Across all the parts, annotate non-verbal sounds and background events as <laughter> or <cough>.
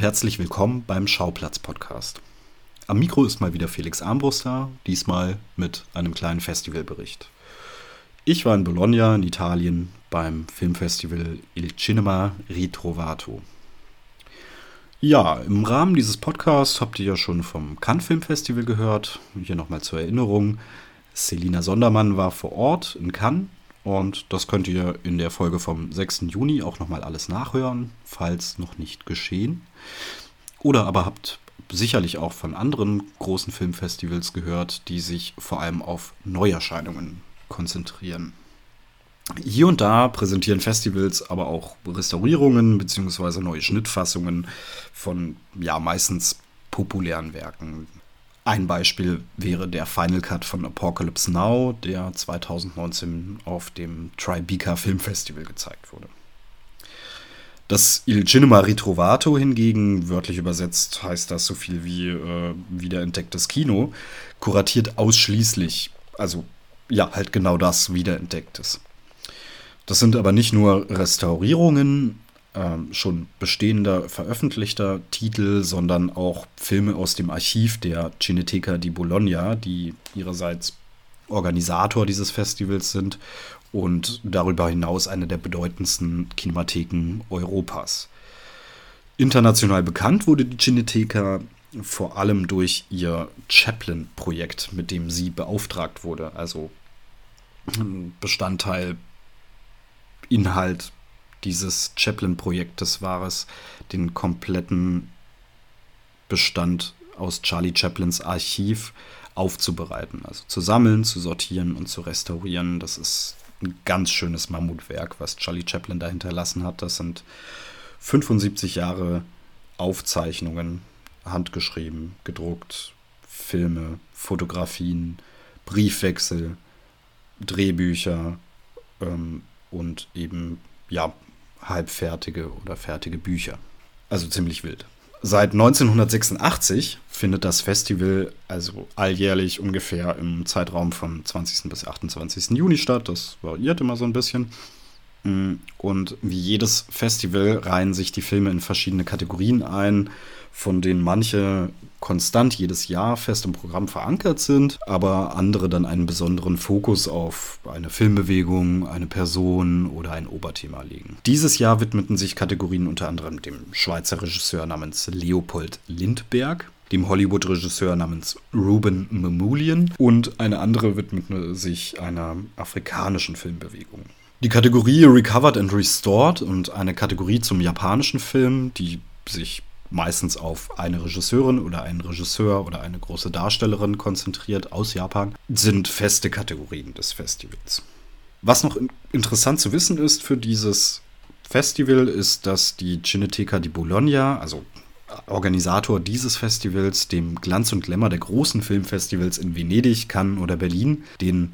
Herzlich willkommen beim Schauplatz-Podcast. Am Mikro ist mal wieder Felix Armbrust da, diesmal mit einem kleinen Festivalbericht. Ich war in Bologna in Italien beim Filmfestival Il Cinema Ritrovato. Ja, im Rahmen dieses Podcasts habt ihr ja schon vom Cannes Film Festival gehört. Hier nochmal zur Erinnerung. Selina Sondermann war vor Ort in Cannes und das könnt ihr in der Folge vom 6. Juni auch nochmal alles nachhören, falls noch nicht geschehen. Oder aber habt sicherlich auch von anderen großen Filmfestivals gehört, die sich vor allem auf Neuerscheinungen konzentrieren. Hier und da präsentieren Festivals aber auch Restaurierungen bzw. neue Schnittfassungen von ja meistens populären Werken. Ein Beispiel wäre der Final Cut von Apocalypse Now, der 2019 auf dem Tribeca Film Festival gezeigt wurde. Das Il Cinema Ritrovato hingegen, wörtlich übersetzt heißt das so viel wie äh, wiederentdecktes Kino, kuratiert ausschließlich, also ja, halt genau das, wiederentdecktes. Das sind aber nicht nur Restaurierungen äh, schon bestehender, veröffentlichter Titel, sondern auch Filme aus dem Archiv der Cineteca di Bologna, die ihrerseits Organisator dieses Festivals sind und darüber hinaus eine der bedeutendsten Kinematheken Europas. International bekannt wurde die Cineteca vor allem durch ihr Chaplin-Projekt, mit dem sie beauftragt wurde. Also Bestandteil, Inhalt dieses Chaplin-Projektes war es, den kompletten Bestand aus Charlie Chaplins Archiv aufzubereiten, also zu sammeln, zu sortieren und zu restaurieren. Das ist ein ganz schönes Mammutwerk, was Charlie Chaplin da hinterlassen hat. Das sind 75 Jahre Aufzeichnungen, handgeschrieben, gedruckt, Filme, Fotografien, Briefwechsel, Drehbücher ähm, und eben ja halbfertige oder fertige Bücher. Also ziemlich wild. Seit 1986 findet das Festival also alljährlich ungefähr im Zeitraum von 20. bis 28. Juni statt. Das variiert immer so ein bisschen. Mm, und wie jedes Festival reihen sich die Filme in verschiedene Kategorien ein, von denen manche konstant jedes Jahr fest im Programm verankert sind, aber andere dann einen besonderen Fokus auf eine Filmbewegung, eine Person oder ein Oberthema legen. Dieses Jahr widmeten sich Kategorien unter anderem dem Schweizer Regisseur namens Leopold Lindberg, dem Hollywood-Regisseur namens Ruben Mamoulian und eine andere widmete sich einer afrikanischen Filmbewegung. Die Kategorie Recovered and Restored und eine Kategorie zum japanischen Film, die sich meistens auf eine Regisseurin oder einen Regisseur oder eine große Darstellerin konzentriert aus Japan, sind feste Kategorien des Festivals. Was noch interessant zu wissen ist für dieses Festival, ist, dass die Cineteca di Bologna, also Organisator dieses Festivals, dem Glanz und Glamour der großen Filmfestivals in Venedig, Cannes oder Berlin, den,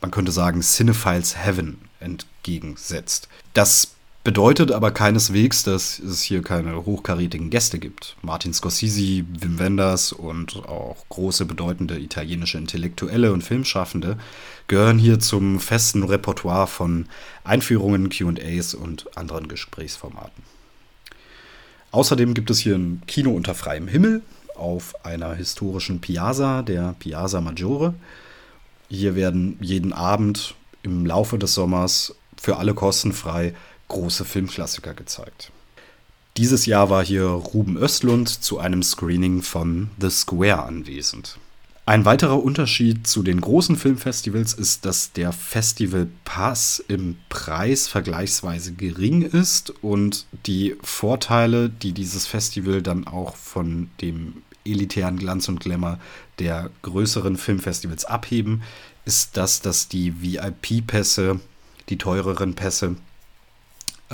man könnte sagen, Cinephiles Heaven entgegensetzt. Das Bedeutet aber keineswegs, dass es hier keine hochkarätigen Gäste gibt. Martin Scorsese, Wim Wenders und auch große bedeutende italienische Intellektuelle und Filmschaffende gehören hier zum festen Repertoire von Einführungen, QAs und anderen Gesprächsformaten. Außerdem gibt es hier ein Kino unter freiem Himmel auf einer historischen Piazza, der Piazza Maggiore. Hier werden jeden Abend im Laufe des Sommers für alle kostenfrei große Filmklassiker gezeigt. Dieses Jahr war hier Ruben Östlund zu einem Screening von The Square anwesend. Ein weiterer Unterschied zu den großen Filmfestivals ist, dass der Festivalpass im Preis vergleichsweise gering ist und die Vorteile, die dieses Festival dann auch von dem elitären Glanz und Glamour der größeren Filmfestivals abheben, ist das, dass die VIP-Pässe, die teureren Pässe,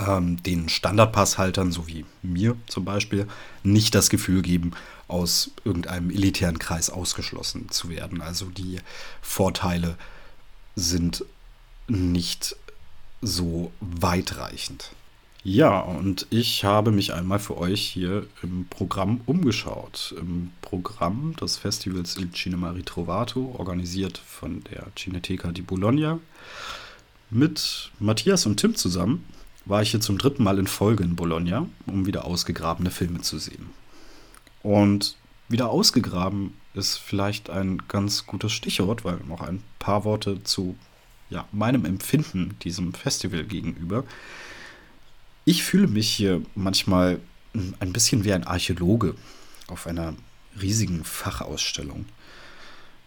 ähm, den Standardpasshaltern, so wie mir zum Beispiel, nicht das Gefühl geben, aus irgendeinem elitären Kreis ausgeschlossen zu werden. Also die Vorteile sind nicht so weitreichend. Ja, und ich habe mich einmal für euch hier im Programm umgeschaut. Im Programm des Festivals Il Cinema Ritrovato, organisiert von der Cineteca di Bologna, mit Matthias und Tim zusammen war ich hier zum dritten Mal in Folge in Bologna, um wieder ausgegrabene Filme zu sehen. Und wieder ausgegraben ist vielleicht ein ganz gutes Stichwort, weil noch ein paar Worte zu ja, meinem Empfinden diesem Festival gegenüber. Ich fühle mich hier manchmal ein bisschen wie ein Archäologe auf einer riesigen Fachausstellung.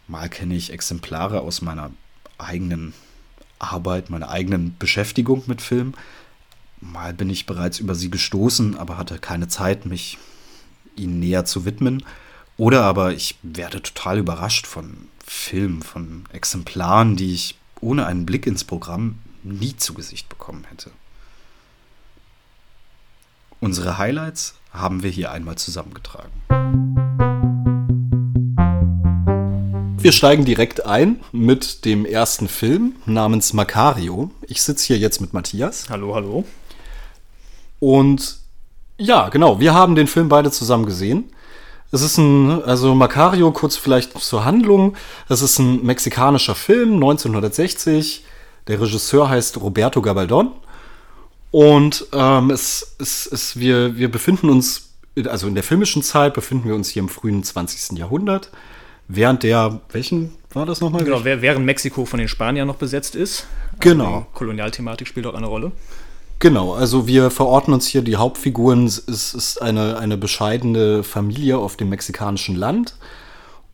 Mal kenne ich Exemplare aus meiner eigenen Arbeit, meiner eigenen Beschäftigung mit Film. Mal bin ich bereits über sie gestoßen, aber hatte keine Zeit, mich ihnen näher zu widmen. Oder aber ich werde total überrascht von Filmen, von Exemplaren, die ich ohne einen Blick ins Programm nie zu Gesicht bekommen hätte. Unsere Highlights haben wir hier einmal zusammengetragen. Wir steigen direkt ein mit dem ersten Film namens Macario. Ich sitze hier jetzt mit Matthias. Hallo, hallo. Und ja, genau, wir haben den Film beide zusammen gesehen. Es ist ein, also Macario, kurz vielleicht zur Handlung. Es ist ein mexikanischer Film, 1960. Der Regisseur heißt Roberto Gabaldon. Und ähm, es, es, es, wir, wir befinden uns, also in der filmischen Zeit befinden wir uns hier im frühen 20. Jahrhundert. Während der, welchen war das nochmal? Genau, während Mexiko von den Spaniern noch besetzt ist. Genau. Also Kolonialthematik spielt auch eine Rolle. Genau, also wir verorten uns hier, die Hauptfiguren, es ist eine, eine bescheidene Familie auf dem mexikanischen Land.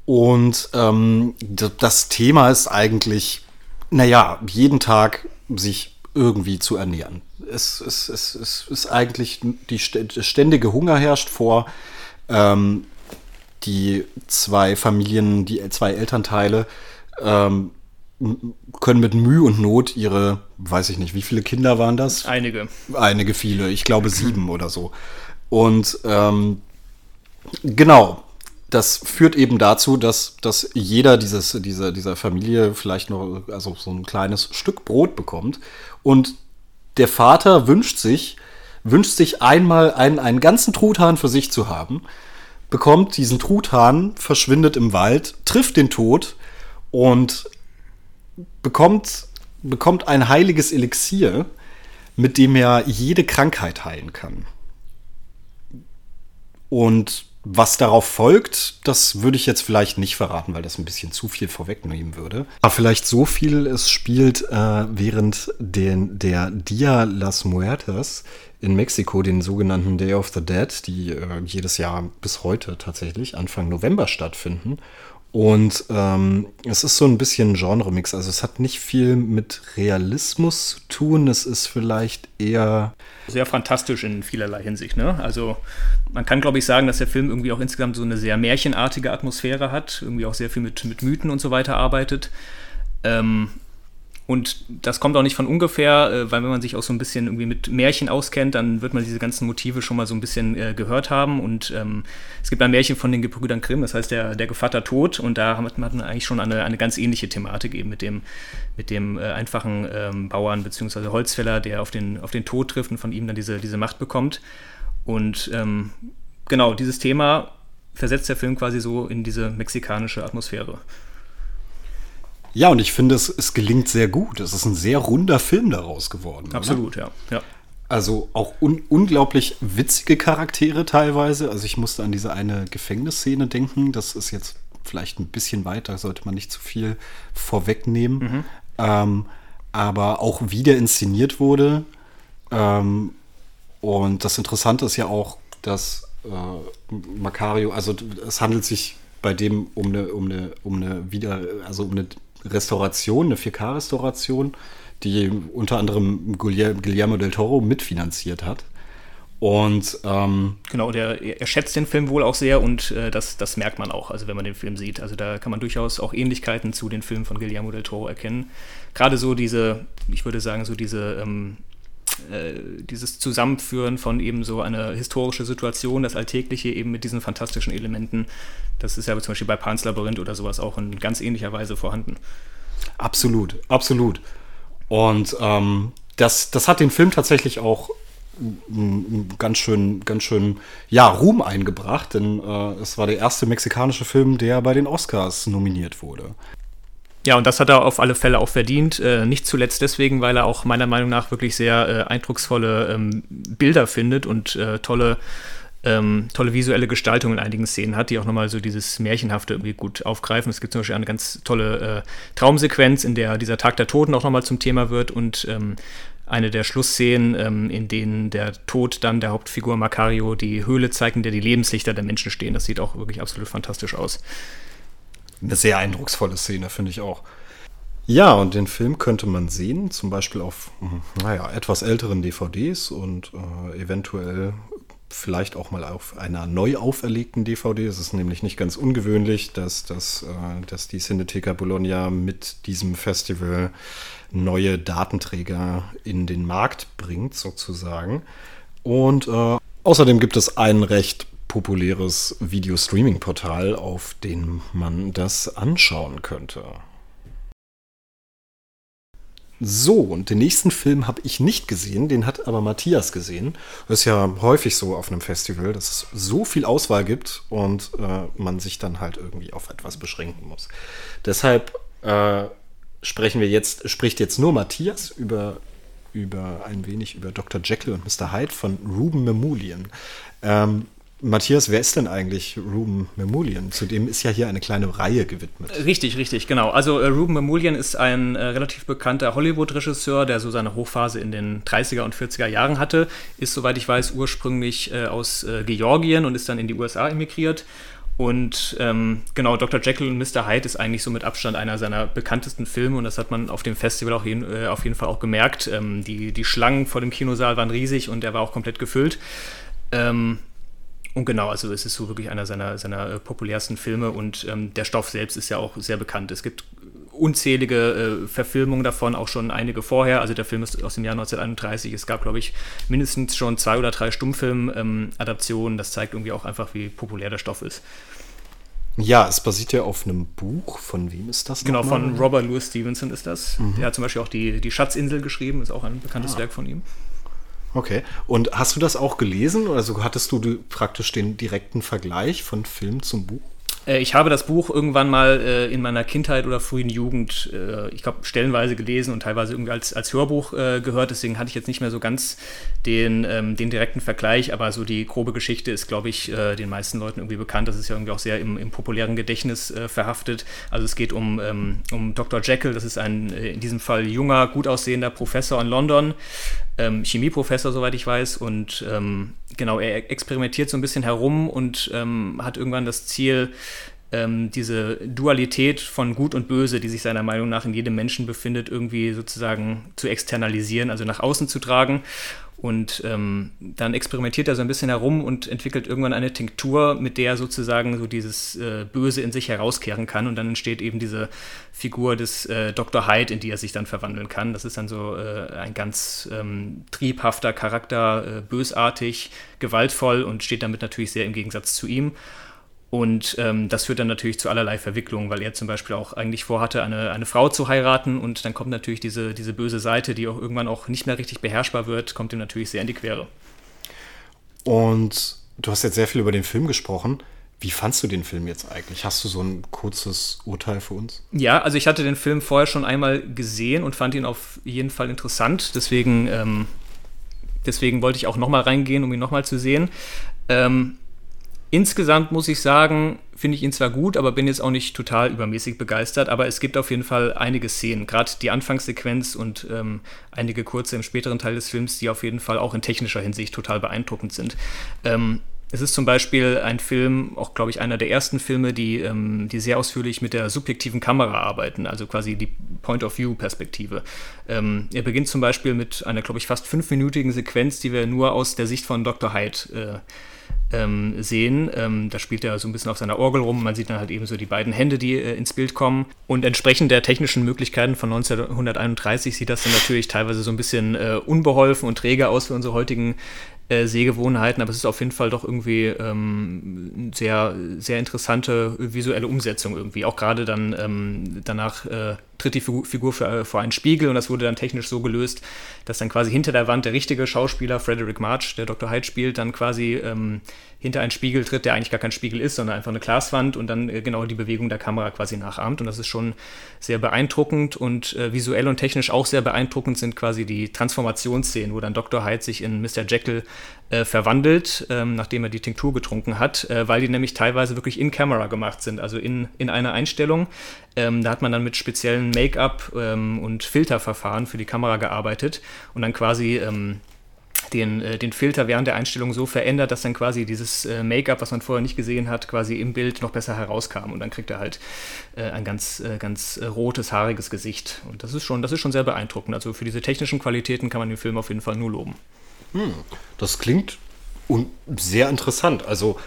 Und ähm, das Thema ist eigentlich, naja, jeden Tag sich irgendwie zu ernähren. Es, es, es, es ist eigentlich, die ständige Hunger herrscht vor. Ähm, die zwei Familien, die zwei Elternteile ähm, können mit Mühe und Not ihre, weiß ich nicht, wie viele Kinder waren das? Einige. Einige viele, ich glaube sieben oder so. Und ähm, genau, das führt eben dazu, dass, dass jeder dieses, dieser, dieser Familie vielleicht noch also so ein kleines Stück Brot bekommt. Und der Vater wünscht sich, wünscht sich einmal einen, einen ganzen Truthahn für sich zu haben, bekommt diesen Truthahn, verschwindet im Wald, trifft den Tod und bekommt, bekommt ein heiliges Elixier, mit dem er jede Krankheit heilen kann. Und was darauf folgt, das würde ich jetzt vielleicht nicht verraten, weil das ein bisschen zu viel vorwegnehmen würde. Aber vielleicht so viel, es spielt äh, während den, der Dia las Muertas in Mexiko, den sogenannten Day of the Dead, die äh, jedes Jahr bis heute tatsächlich Anfang November stattfinden. Und ähm, es ist so ein bisschen Genre-Mix. Also es hat nicht viel mit Realismus zu tun. Es ist vielleicht eher. Sehr fantastisch in vielerlei Hinsicht. Ne? Also man kann, glaube ich, sagen, dass der Film irgendwie auch insgesamt so eine sehr märchenartige Atmosphäre hat. Irgendwie auch sehr viel mit, mit Mythen und so weiter arbeitet. Ähm, und das kommt auch nicht von ungefähr, äh, weil wenn man sich auch so ein bisschen irgendwie mit Märchen auskennt, dann wird man diese ganzen Motive schon mal so ein bisschen äh, gehört haben. Und ähm, es gibt ein Märchen von den Gebrüdern Grimm, das heißt der, der Gevatter Tod. Und da hat man eigentlich schon eine, eine ganz ähnliche Thematik eben mit dem, mit dem äh, einfachen ähm, Bauern bzw. Holzfäller, der auf den, auf den Tod trifft und von ihm dann diese, diese Macht bekommt. Und ähm, genau, dieses Thema versetzt der Film quasi so in diese mexikanische Atmosphäre. Ja, und ich finde, es, es gelingt sehr gut. Es ist ein sehr runder Film daraus geworden. Absolut, ja. ja. Also auch un unglaublich witzige Charaktere teilweise. Also ich musste an diese eine Gefängnisszene denken. Das ist jetzt vielleicht ein bisschen weiter, sollte man nicht zu viel vorwegnehmen. Mhm. Ähm, aber auch wie der inszeniert wurde. Ähm, und das Interessante ist ja auch, dass äh, Macario, also es handelt sich bei dem um eine, um eine, um eine wieder, also um eine Restauration, eine 4K-Restauration, die unter anderem Guillermo del Toro mitfinanziert hat. Und ähm, genau, der, er schätzt den Film wohl auch sehr und äh, das, das merkt man auch, also wenn man den Film sieht. Also da kann man durchaus auch Ähnlichkeiten zu den Filmen von Guillermo del Toro erkennen. Gerade so diese, ich würde sagen, so diese ähm, äh, dieses Zusammenführen von eben so einer historischen Situation, das Alltägliche eben mit diesen fantastischen Elementen, das ist ja zum Beispiel bei Pans Labyrinth oder sowas auch in ganz ähnlicher Weise vorhanden. Absolut, absolut. Und ähm, das, das hat den Film tatsächlich auch ganz schön, ganz schön, ja, Ruhm eingebracht, denn äh, es war der erste mexikanische Film, der bei den Oscars nominiert wurde. Ja, und das hat er auf alle Fälle auch verdient. Äh, nicht zuletzt deswegen, weil er auch meiner Meinung nach wirklich sehr äh, eindrucksvolle ähm, Bilder findet und äh, tolle, ähm, tolle visuelle Gestaltung in einigen Szenen hat, die auch nochmal so dieses Märchenhafte irgendwie gut aufgreifen. Es gibt zum Beispiel eine ganz tolle äh, Traumsequenz, in der dieser Tag der Toten auch nochmal zum Thema wird und ähm, eine der Schlussszenen, ähm, in denen der Tod dann der Hauptfigur Macario die Höhle zeigt, in der die Lebenslichter der Menschen stehen. Das sieht auch wirklich absolut fantastisch aus. Eine sehr eindrucksvolle Szene, finde ich auch. Ja, und den Film könnte man sehen, zum Beispiel auf, hm, naja, etwas älteren DVDs und äh, eventuell vielleicht auch mal auf einer neu auferlegten DVD. Es ist nämlich nicht ganz ungewöhnlich, dass, dass, äh, dass die Cineteca Bologna mit diesem Festival neue Datenträger in den Markt bringt, sozusagen. Und äh, außerdem gibt es ein recht populäres Video-Streaming-Portal, auf dem man das anschauen könnte. So, und den nächsten Film habe ich nicht gesehen, den hat aber Matthias gesehen. Das ist ja häufig so auf einem Festival, dass es so viel Auswahl gibt und äh, man sich dann halt irgendwie auf etwas beschränken muss. Deshalb äh, sprechen wir jetzt, spricht jetzt nur Matthias über, über ein wenig über Dr. Jekyll und Mr. Hyde von Ruben Mamoulian. Ähm, Matthias, wer ist denn eigentlich Ruben Mamoulian? Zudem ist ja hier eine kleine Reihe gewidmet. Richtig, richtig, genau. Also äh, Ruben Mamoulian ist ein äh, relativ bekannter Hollywood-Regisseur, der so seine Hochphase in den 30er und 40er Jahren hatte. Ist, soweit ich weiß, ursprünglich äh, aus äh, Georgien und ist dann in die USA emigriert. Und ähm, genau, Dr. Jekyll und Mr. Hyde ist eigentlich so mit Abstand einer seiner bekanntesten Filme und das hat man auf dem Festival auch jeden, äh, auf jeden Fall auch gemerkt. Ähm, die, die Schlangen vor dem Kinosaal waren riesig und der war auch komplett gefüllt. Ähm, und genau, also es ist so wirklich einer seiner, seiner äh, populärsten Filme und ähm, der Stoff selbst ist ja auch sehr bekannt. Es gibt unzählige äh, Verfilmungen davon, auch schon einige vorher. Also der Film ist aus dem Jahr 1931. Es gab, glaube ich, mindestens schon zwei oder drei Stummfilm-Adaptionen. Ähm, das zeigt irgendwie auch einfach, wie populär der Stoff ist. Ja, es basiert ja auf einem Buch. Von wem ist das? Genau, von Robert Louis Stevenson ist das. Mhm. Der hat zum Beispiel auch die, die Schatzinsel geschrieben, ist auch ein bekanntes ah. Werk von ihm. Okay. Und hast du das auch gelesen? Also hattest du praktisch den direkten Vergleich von Film zum Buch? Äh, ich habe das Buch irgendwann mal äh, in meiner Kindheit oder frühen Jugend, äh, ich glaube, stellenweise gelesen und teilweise irgendwie als, als Hörbuch äh, gehört. Deswegen hatte ich jetzt nicht mehr so ganz den, ähm, den direkten Vergleich, aber so die grobe Geschichte ist, glaube ich, äh, den meisten Leuten irgendwie bekannt. Das ist ja irgendwie auch sehr im, im populären Gedächtnis äh, verhaftet. Also es geht um, ähm, um Dr. Jekyll, das ist ein in diesem Fall junger, gut aussehender Professor in London, ähm, Chemieprofessor, soweit ich weiß. Und ähm, genau, er experimentiert so ein bisschen herum und ähm, hat irgendwann das Ziel, ähm, diese Dualität von Gut und Böse, die sich seiner Meinung nach in jedem Menschen befindet, irgendwie sozusagen zu externalisieren, also nach außen zu tragen. Und ähm, dann experimentiert er so ein bisschen herum und entwickelt irgendwann eine Tinktur, mit der er sozusagen so dieses äh, Böse in sich herauskehren kann. Und dann entsteht eben diese Figur des äh, Dr. Hyde, in die er sich dann verwandeln kann. Das ist dann so äh, ein ganz ähm, triebhafter Charakter, äh, bösartig, gewaltvoll und steht damit natürlich sehr im Gegensatz zu ihm. Und ähm, das führt dann natürlich zu allerlei Verwicklungen, weil er zum Beispiel auch eigentlich vorhatte, eine, eine Frau zu heiraten und dann kommt natürlich diese, diese böse Seite, die auch irgendwann auch nicht mehr richtig beherrschbar wird, kommt ihm natürlich sehr in die Quere. Und du hast jetzt sehr viel über den Film gesprochen. Wie fandst du den Film jetzt eigentlich? Hast du so ein kurzes Urteil für uns? Ja, also ich hatte den Film vorher schon einmal gesehen und fand ihn auf jeden Fall interessant. Deswegen, ähm, deswegen wollte ich auch nochmal reingehen, um ihn nochmal zu sehen. Ähm, Insgesamt muss ich sagen, finde ich ihn zwar gut, aber bin jetzt auch nicht total übermäßig begeistert. Aber es gibt auf jeden Fall einige Szenen, gerade die Anfangssequenz und ähm, einige kurze im späteren Teil des Films, die auf jeden Fall auch in technischer Hinsicht total beeindruckend sind. Ähm, es ist zum Beispiel ein Film, auch glaube ich einer der ersten Filme, die, ähm, die sehr ausführlich mit der subjektiven Kamera arbeiten, also quasi die Point-of-View-Perspektive. Ähm, er beginnt zum Beispiel mit einer, glaube ich, fast fünfminütigen Sequenz, die wir nur aus der Sicht von Dr. Hyde äh, ähm, sehen. Ähm, da spielt er so ein bisschen auf seiner Orgel rum. Man sieht dann halt eben so die beiden Hände, die äh, ins Bild kommen. Und entsprechend der technischen Möglichkeiten von 1931 sieht das dann natürlich teilweise so ein bisschen äh, unbeholfen und träge aus für unsere heutigen äh, Sehgewohnheiten, aber es ist auf jeden Fall doch irgendwie ähm, sehr, sehr interessante visuelle Umsetzung irgendwie. Auch gerade dann ähm, danach, äh, tritt die Figur für, vor einen Spiegel und das wurde dann technisch so gelöst, dass dann quasi hinter der Wand der richtige Schauspieler, Frederick March, der Dr. Hyde spielt, dann quasi ähm, hinter einen Spiegel tritt, der eigentlich gar kein Spiegel ist, sondern einfach eine Glaswand und dann äh, genau die Bewegung der Kamera quasi nachahmt. Und das ist schon sehr beeindruckend und äh, visuell und technisch auch sehr beeindruckend sind quasi die Transformationsszenen, wo dann Dr. Hyde sich in Mr. Jekyll äh, verwandelt, ähm, nachdem er die Tinktur getrunken hat, äh, weil die nämlich teilweise wirklich in Camera gemacht sind, also in, in einer Einstellung. Ähm, da hat man dann mit speziellen Make-up ähm, und Filterverfahren für die Kamera gearbeitet und dann quasi ähm, den, äh, den Filter während der Einstellung so verändert, dass dann quasi dieses äh, Make-up, was man vorher nicht gesehen hat, quasi im Bild noch besser herauskam. Und dann kriegt er halt äh, ein ganz, äh, ganz rotes, haariges Gesicht. Und das ist, schon, das ist schon sehr beeindruckend. Also für diese technischen Qualitäten kann man den Film auf jeden Fall nur loben. Hm, das klingt sehr interessant. Also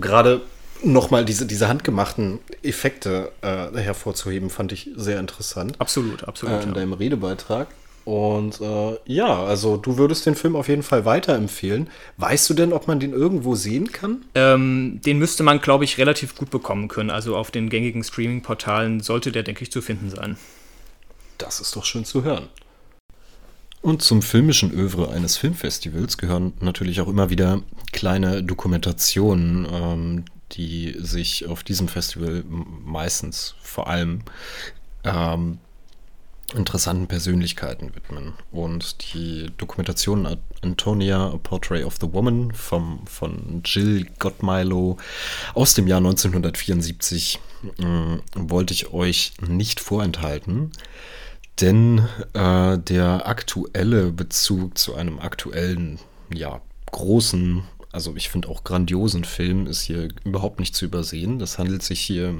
gerade nochmal diese, diese handgemachten Effekte äh, hervorzuheben, fand ich sehr interessant. Absolut, absolut. Äh, in ja. deinem Redebeitrag. Und äh, ja, also du würdest den Film auf jeden Fall weiterempfehlen. Weißt du denn, ob man den irgendwo sehen kann? Ähm, den müsste man, glaube ich, relativ gut bekommen können. Also auf den gängigen Streaming-Portalen sollte der, denke ich, zu finden sein. Das ist doch schön zu hören. Und zum filmischen Övre eines Filmfestivals gehören natürlich auch immer wieder kleine Dokumentationen, ähm, die sich auf diesem Festival meistens vor allem ähm, interessanten Persönlichkeiten widmen. Und die Dokumentation Antonia, A Portrait of the Woman vom, von Jill Gottmilo aus dem Jahr 1974 äh, wollte ich euch nicht vorenthalten. Denn äh, der aktuelle Bezug zu einem aktuellen, ja, großen, also ich finde auch grandiosen Film ist hier überhaupt nicht zu übersehen. Das handelt sich hier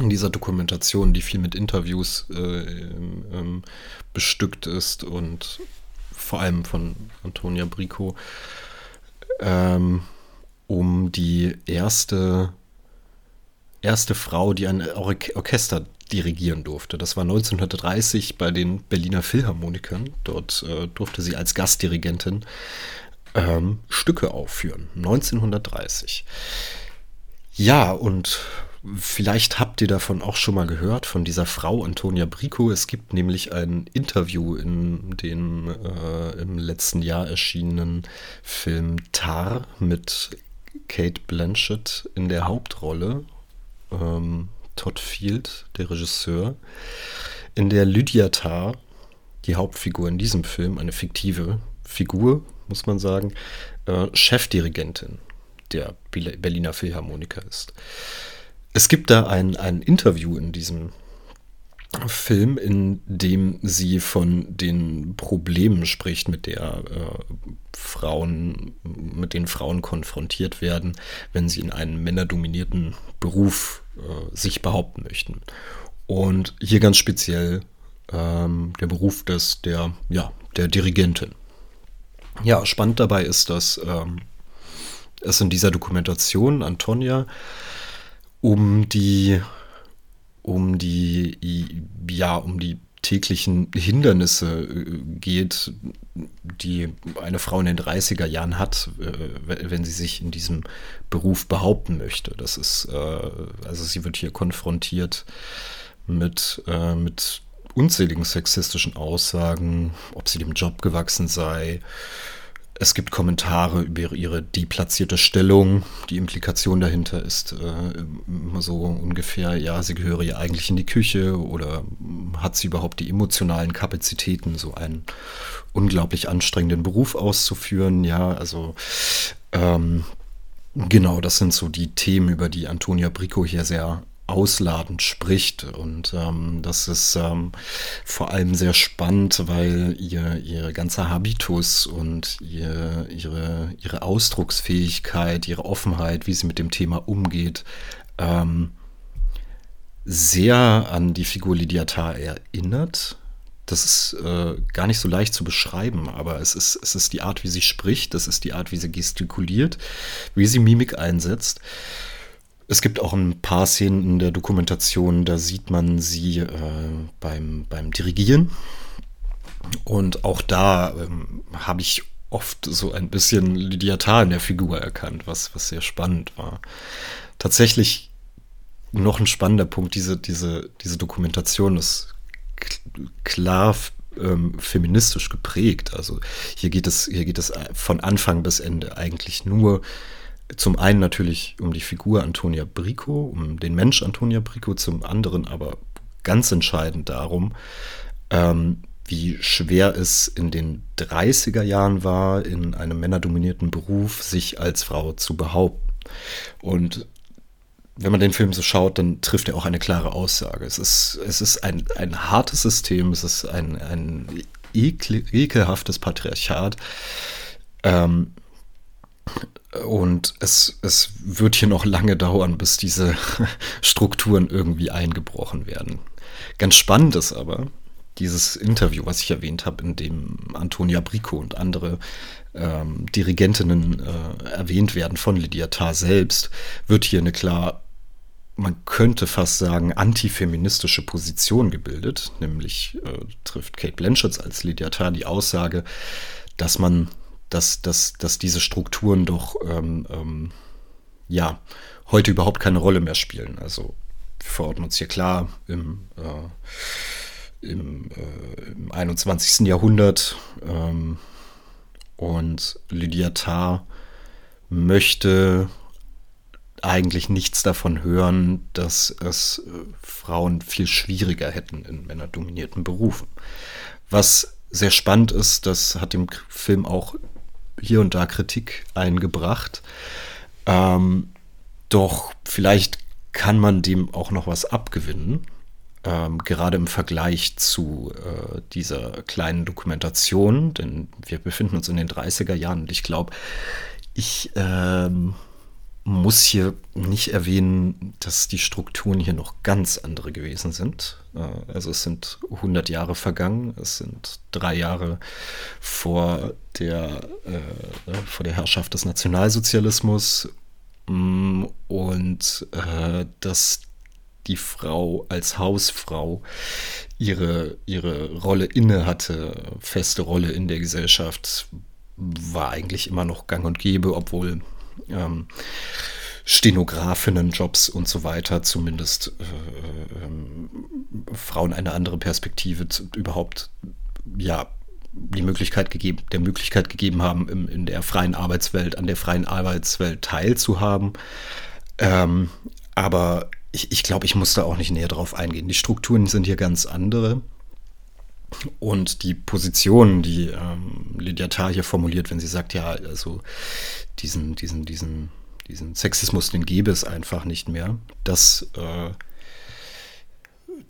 in dieser Dokumentation, die viel mit Interviews äh, ähm, bestückt ist und vor allem von Antonia Brico, ähm, um die erste, erste Frau, die ein Or Orchester dirigieren durfte. Das war 1930 bei den Berliner Philharmonikern. Dort äh, durfte sie als Gastdirigentin ähm, Stücke aufführen. 1930. Ja, und Vielleicht habt ihr davon auch schon mal gehört, von dieser Frau Antonia Brico. Es gibt nämlich ein Interview in dem äh, im letzten Jahr erschienenen Film Tar mit Kate Blanchett in der Hauptrolle. Ähm, Todd Field, der Regisseur, in der Lydia Tar, die Hauptfigur in diesem Film, eine fiktive Figur, muss man sagen, äh, Chefdirigentin der Berliner Philharmoniker ist. Es gibt da ein, ein Interview in diesem Film, in dem sie von den Problemen spricht, mit der äh, Frauen, mit denen Frauen konfrontiert werden, wenn sie in einem männerdominierten Beruf äh, sich behaupten möchten. Und hier ganz speziell ähm, der Beruf des, der, ja, der Dirigentin. Ja, spannend dabei ist, dass ähm, es in dieser Dokumentation Antonia um die, um die, ja, um die täglichen Hindernisse äh, geht, die eine Frau in den 30er Jahren hat, äh, wenn sie sich in diesem Beruf behaupten möchte. Das ist, äh, also sie wird hier konfrontiert mit, mit unzähligen sexistischen Aussagen, ob sie dem Job gewachsen sei, es gibt Kommentare über ihre deplatzierte Stellung. Die Implikation dahinter ist äh, immer so ungefähr, ja, sie gehöre ja eigentlich in die Küche oder hat sie überhaupt die emotionalen Kapazitäten, so einen unglaublich anstrengenden Beruf auszuführen? Ja, also ähm, genau, das sind so die Themen, über die Antonia Brico hier sehr ausladend spricht. Und ähm, das ist ähm, vor allem sehr spannend, weil ihr, ihr ganzer Habitus und ihr, ihre, ihre Ausdrucksfähigkeit, ihre Offenheit, wie sie mit dem Thema umgeht, ähm, sehr an die Figur Lydia erinnert. Das ist äh, gar nicht so leicht zu beschreiben, aber es ist, es ist die Art, wie sie spricht, das ist die Art, wie sie gestikuliert, wie sie Mimik einsetzt. Es gibt auch ein paar Szenen in der Dokumentation, da sieht man sie äh, beim, beim Dirigieren. Und auch da ähm, habe ich oft so ein bisschen Lydiatar in der Figur erkannt, was, was sehr spannend war. Tatsächlich noch ein spannender Punkt, diese, diese, diese Dokumentation ist klar ähm, feministisch geprägt. Also hier geht es, hier geht es von Anfang bis Ende eigentlich nur zum einen natürlich um die Figur Antonia Brico, um den Mensch Antonia Brico, zum anderen aber ganz entscheidend darum, ähm, wie schwer es in den 30er Jahren war, in einem männerdominierten Beruf sich als Frau zu behaupten. Und wenn man den Film so schaut, dann trifft er auch eine klare Aussage. Es ist, es ist ein, ein hartes System, es ist ein, ein ekel, ekelhaftes Patriarchat. Ähm, und es, es wird hier noch lange dauern, bis diese <laughs> Strukturen irgendwie eingebrochen werden. Ganz spannend ist aber dieses Interview, was ich erwähnt habe, in dem Antonia Brico und andere ähm, Dirigentinnen äh, erwähnt werden von Lydia Tarr selbst, wird hier eine klar, man könnte fast sagen, antifeministische Position gebildet. Nämlich äh, trifft Kate Blanchett als Lydia Tarr die Aussage, dass man, dass, dass, dass diese Strukturen doch ähm, ähm, ja heute überhaupt keine Rolle mehr spielen. Also wir verorten uns hier klar im, äh, im, äh, im 21. Jahrhundert. Ähm, und Lydia Tarr möchte eigentlich nichts davon hören, dass es äh, Frauen viel schwieriger hätten in männerdominierten Berufen. Was sehr spannend ist, das hat dem Film auch hier und da Kritik eingebracht. Ähm, doch vielleicht kann man dem auch noch was abgewinnen ähm, gerade im Vergleich zu äh, dieser kleinen Dokumentation, denn wir befinden uns in den 30er Jahren und ich glaube, ich ähm, muss hier nicht erwähnen, dass die Strukturen hier noch ganz andere gewesen sind. Äh, also es sind 100 Jahre vergangen, es sind drei Jahre vor der, äh, ne, vor der Herrschaft des Nationalsozialismus mm, und äh, das die Frau als Hausfrau ihre, ihre Rolle inne hatte, feste Rolle in der Gesellschaft, war eigentlich immer noch gang und gäbe, obwohl ähm, Stenografinnenjobs und so weiter zumindest äh, äh, Frauen eine andere Perspektive zu, überhaupt ja die Möglichkeit gegeben, der Möglichkeit gegeben haben, im, in der freien Arbeitswelt, an der freien Arbeitswelt teilzuhaben. Ähm, aber ich, ich glaube, ich muss da auch nicht näher drauf eingehen. Die Strukturen sind hier ganz andere. Und die Position, die ähm, Lydia Tarr hier formuliert, wenn sie sagt, ja, also diesen, diesen, diesen, diesen Sexismus, den gäbe es einfach nicht mehr, das, äh,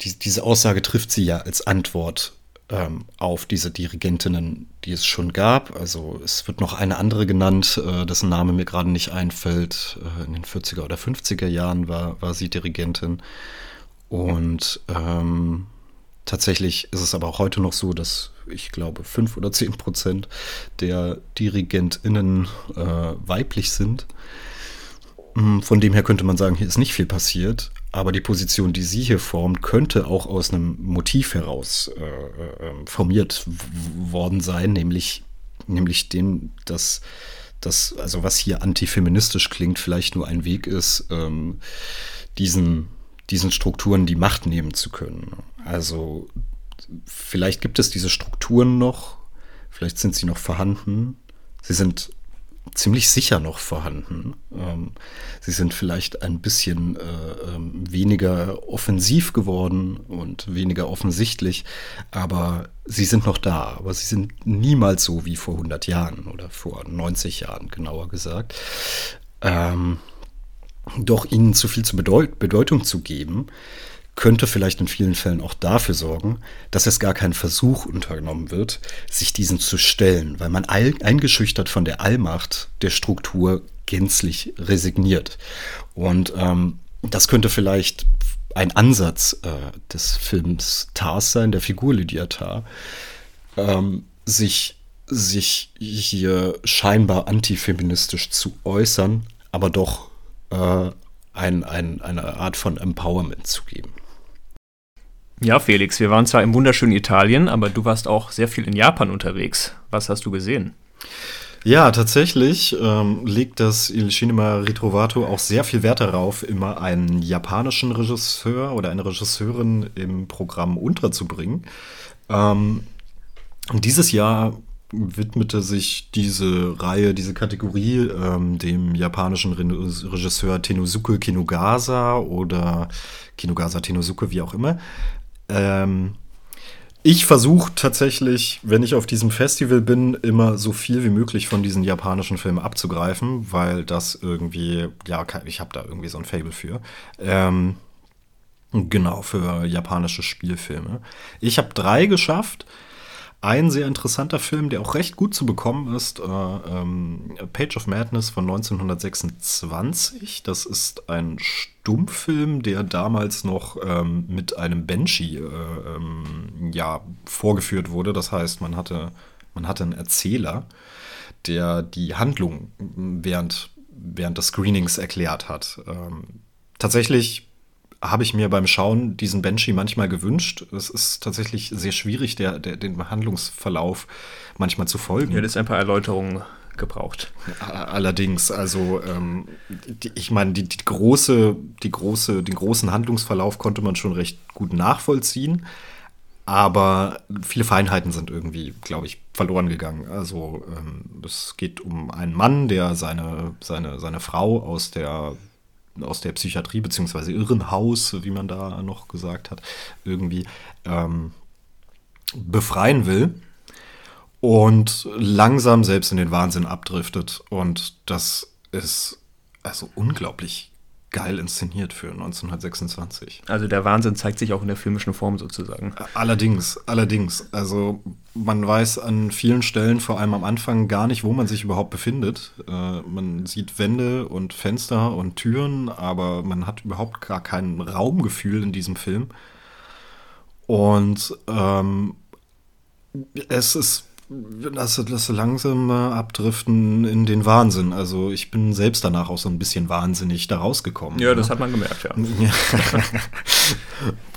die, diese Aussage trifft sie ja als Antwort ähm, auf diese Dirigentinnen, die es schon gab. Also es wird noch eine andere genannt, äh, dessen Name mir gerade nicht einfällt. Äh, in den 40er oder 50er Jahren war, war sie Dirigentin. Und ähm, tatsächlich ist es aber auch heute noch so, dass ich glaube, fünf oder zehn Prozent der DirigentInnen äh, weiblich sind. Hm, von dem her könnte man sagen, hier ist nicht viel passiert, aber die Position, die sie hier formt, könnte auch aus einem Motiv heraus äh, äh, ähm, formiert worden sein, nämlich, nämlich dem, dass das, also was hier antifeministisch klingt, vielleicht nur ein Weg ist, ähm, diesen, diesen Strukturen die Macht nehmen zu können. Also vielleicht gibt es diese Strukturen noch, vielleicht sind sie noch vorhanden. Sie sind ziemlich sicher noch vorhanden. Ähm, sie sind vielleicht ein bisschen äh, ähm, weniger offensiv geworden und weniger offensichtlich, aber sie sind noch da. Aber sie sind niemals so wie vor 100 Jahren oder vor 90 Jahren, genauer gesagt. Ähm, doch ihnen zu viel zu Bedeut Bedeutung zu geben, könnte vielleicht in vielen Fällen auch dafür sorgen, dass es gar kein Versuch unternommen wird, sich diesen zu stellen, weil man eingeschüchtert von der Allmacht der Struktur gänzlich resigniert. Und ähm, das könnte vielleicht ein Ansatz äh, des Films Tars sein, der Figur Lydia Tar, ähm, sich, sich hier scheinbar antifeministisch zu äußern, aber doch äh, ein, ein, eine Art von Empowerment zu geben. Ja, Felix, wir waren zwar im wunderschönen Italien, aber du warst auch sehr viel in Japan unterwegs. Was hast du gesehen? Ja, tatsächlich ähm, legt das Il Cinema Ritrovato auch sehr viel Wert darauf, immer einen japanischen Regisseur oder eine Regisseurin im Programm unterzubringen. Ähm, dieses Jahr widmete sich diese Reihe, diese Kategorie ähm, dem japanischen Regisseur Tenosuke Kinugasa oder Kinugasa Tenosuke, wie auch immer. Ähm, ich versuche tatsächlich, wenn ich auf diesem Festival bin, immer so viel wie möglich von diesen japanischen Filmen abzugreifen, weil das irgendwie, ja, ich habe da irgendwie so ein Fable für. Ähm, genau, für japanische Spielfilme. Ich habe drei geschafft. Ein sehr interessanter Film, der auch recht gut zu bekommen ist, äh, ähm, Page of Madness von 1926. Das ist ein Stummfilm, der damals noch ähm, mit einem Banshee äh, ähm, ja, vorgeführt wurde. Das heißt, man hatte, man hatte einen Erzähler, der die Handlung während, während des Screenings erklärt hat. Ähm, tatsächlich habe ich mir beim Schauen diesen Banshee manchmal gewünscht. Es ist tatsächlich sehr schwierig, der, der, den Handlungsverlauf manchmal zu folgen. Das ist ein paar Erläuterungen gebraucht. Allerdings, also ähm, die, ich meine, die, die, große, die große, den großen Handlungsverlauf konnte man schon recht gut nachvollziehen, aber viele Feinheiten sind irgendwie, glaube ich, verloren gegangen. Also ähm, es geht um einen Mann, der seine, seine, seine Frau aus der aus der Psychiatrie beziehungsweise Irrenhaus, wie man da noch gesagt hat, irgendwie ähm, befreien will und langsam selbst in den Wahnsinn abdriftet. Und das ist also unglaublich geil inszeniert für 1926. Also der Wahnsinn zeigt sich auch in der filmischen Form sozusagen. Allerdings, allerdings. Also man weiß an vielen Stellen, vor allem am Anfang, gar nicht, wo man sich überhaupt befindet. Äh, man sieht Wände und Fenster und Türen, aber man hat überhaupt gar kein Raumgefühl in diesem Film. Und ähm, es ist das, das langsame Abdriften in den Wahnsinn. Also ich bin selbst danach auch so ein bisschen wahnsinnig da rausgekommen. Ja, das hat man gemerkt, ja.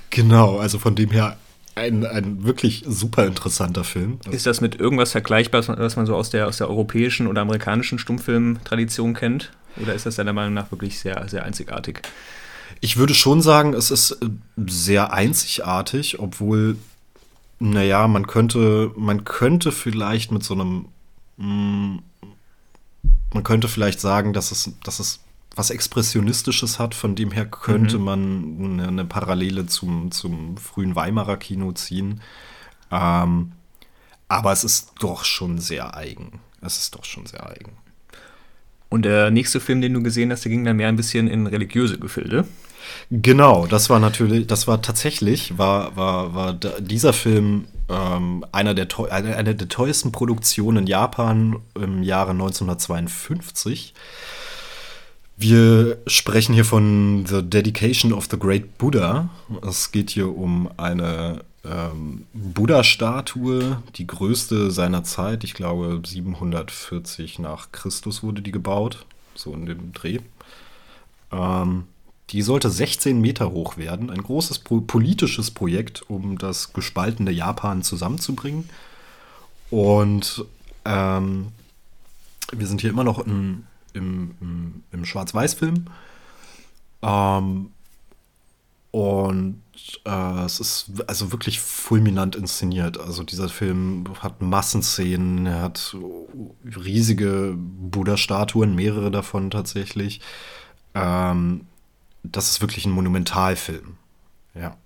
genau, also von dem her ein, ein wirklich super interessanter Film. Ist das mit irgendwas vergleichbar, was man so aus der, aus der europäischen oder amerikanischen Stummfilmtradition kennt? Oder ist das deiner Meinung nach wirklich sehr, sehr einzigartig? Ich würde schon sagen, es ist sehr einzigartig, obwohl naja, man könnte, man könnte vielleicht mit so einem, mm, man könnte vielleicht sagen, dass es, dass es was Expressionistisches hat, von dem her könnte mhm. man eine, eine, Parallele zum, zum frühen Weimarer Kino ziehen. Ähm, aber es ist doch schon sehr eigen. Es ist doch schon sehr eigen. Und der nächste Film, den du gesehen hast, der ging dann mehr ein bisschen in religiöse Gefilde. Genau, das war natürlich, das war tatsächlich, war, war, war dieser Film ähm, einer, der, eine, eine der teuersten Produktionen in Japan im Jahre 1952. Wir sprechen hier von The Dedication of the Great Buddha. Es geht hier um eine ähm, Buddha-Statue, die größte seiner Zeit. Ich glaube, 740 nach Christus wurde die gebaut, so in dem Dreh. Ähm, die sollte 16 Meter hoch werden. Ein großes politisches Projekt, um das gespaltene Japan zusammenzubringen. Und ähm, wir sind hier immer noch in, im, im, im Schwarz-Weiß-Film. Ähm, und äh, es ist also wirklich fulminant inszeniert. Also dieser Film hat Massenszenen, er hat riesige Buddha-Statuen, mehrere davon tatsächlich. Ähm, das ist wirklich ein Monumentalfilm. Ja.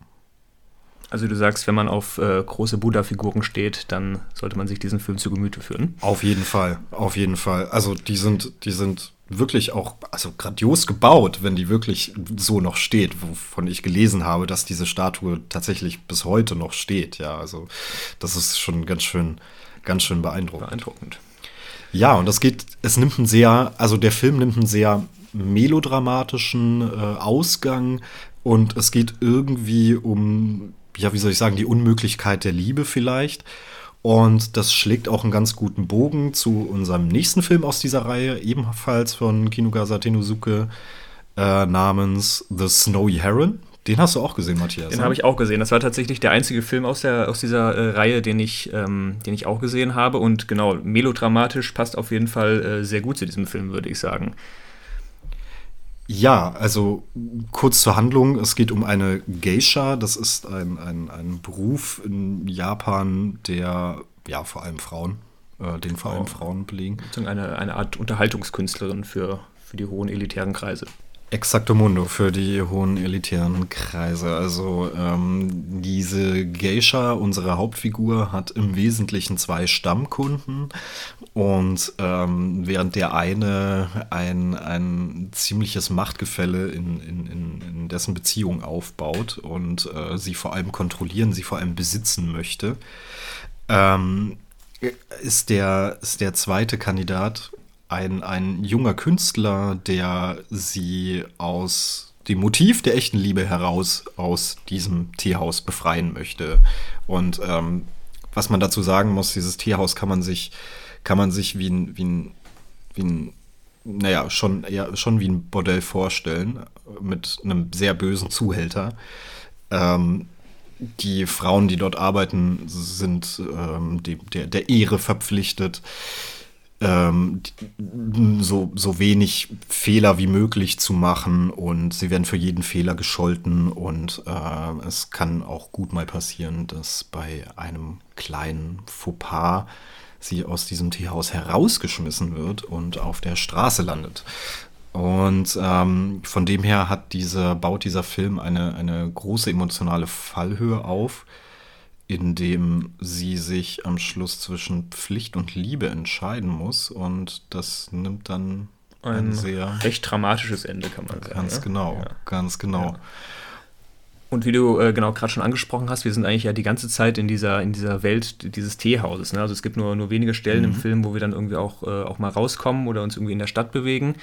Also du sagst, wenn man auf äh, große Buddha-Figuren steht, dann sollte man sich diesen Film zu Gemüte führen. Auf jeden Fall, auf jeden Fall. Also die sind, die sind wirklich auch, also grandios gebaut, wenn die wirklich so noch steht, wovon ich gelesen habe, dass diese Statue tatsächlich bis heute noch steht. Ja, also das ist schon ganz schön, ganz schön beeindruckend. Beeindruckend. Ja, und das geht, es nimmt einen sehr, also der Film nimmt einen sehr melodramatischen äh, Ausgang und es geht irgendwie um, ja, wie soll ich sagen, die Unmöglichkeit der Liebe vielleicht. Und das schlägt auch einen ganz guten Bogen zu unserem nächsten Film aus dieser Reihe, ebenfalls von Kinugasa Tenosuke, äh, namens The Snowy Heron, Den hast du auch gesehen, Matthias. Den habe ich auch gesehen. Das war tatsächlich der einzige Film aus, der, aus dieser äh, Reihe, den ich, ähm, den ich auch gesehen habe. Und genau, melodramatisch passt auf jeden Fall äh, sehr gut zu diesem Film, würde ich sagen. Ja, also kurz zur Handlung. Es geht um eine Geisha. Das ist ein, ein, ein Beruf in Japan, der ja vor allem Frauen, äh, den vor allem Frauen belegen. Eine, eine Art Unterhaltungskünstlerin für, für die hohen elitären Kreise. Exacto Mundo für die hohen elitären Kreise. Also ähm, diese Geisha, unsere Hauptfigur, hat im Wesentlichen zwei Stammkunden und ähm, während der eine ein, ein ziemliches Machtgefälle in, in, in, in dessen Beziehung aufbaut und äh, sie vor allem kontrollieren, sie vor allem besitzen möchte, ähm, ist, der, ist der zweite Kandidat ein, ein junger Künstler, der sie aus dem Motiv der echten Liebe heraus aus diesem Teehaus befreien möchte. Und ähm, was man dazu sagen muss, dieses Teehaus kann man sich, kann man sich wie ein, wie ein, wie ein naja, schon, ja, schon wie ein Bordell vorstellen, mit einem sehr bösen Zuhälter. Ähm, die Frauen, die dort arbeiten, sind ähm, die, der, der Ehre verpflichtet ähm, so, so wenig Fehler wie möglich zu machen und sie werden für jeden Fehler gescholten und äh, es kann auch gut mal passieren, dass bei einem kleinen Fauxpas sie aus diesem Teehaus herausgeschmissen wird und auf der Straße landet. Und ähm, von dem her hat dieser, baut dieser Film eine, eine große emotionale Fallhöhe auf in dem sie sich am Schluss zwischen Pflicht und Liebe entscheiden muss. Und das nimmt dann ein, ein sehr recht dramatisches Ende, kann man sagen. Ganz genau, ja. ganz genau. Ja. Und wie du äh, genau gerade schon angesprochen hast, wir sind eigentlich ja die ganze Zeit in dieser, in dieser Welt dieses Teehauses. Ne? Also es gibt nur, nur wenige Stellen mhm. im Film, wo wir dann irgendwie auch, äh, auch mal rauskommen oder uns irgendwie in der Stadt bewegen.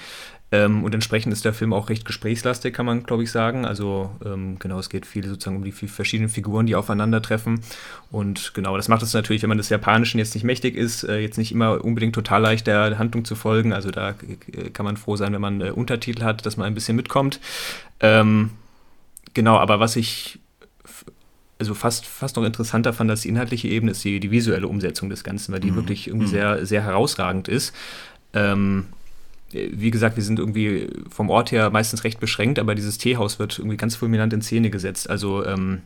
Ähm, und entsprechend ist der Film auch recht gesprächslastig, kann man, glaube ich, sagen. Also ähm, genau, es geht viel sozusagen um die verschiedenen Figuren, die aufeinandertreffen. Und genau, das macht es natürlich, wenn man des Japanischen jetzt nicht mächtig ist, äh, jetzt nicht immer unbedingt total leicht der Handlung zu folgen. Also da äh, kann man froh sein, wenn man äh, Untertitel hat, dass man ein bisschen mitkommt. Ähm, genau, aber was ich also fast, fast noch interessanter fand als die inhaltliche Ebene, ist die, die visuelle Umsetzung des Ganzen, weil die mhm. wirklich irgendwie mhm. sehr, sehr herausragend ist. Ähm, wie gesagt, wir sind irgendwie vom Ort her meistens recht beschränkt, aber dieses Teehaus wird irgendwie ganz fulminant in Szene gesetzt. Also ähm,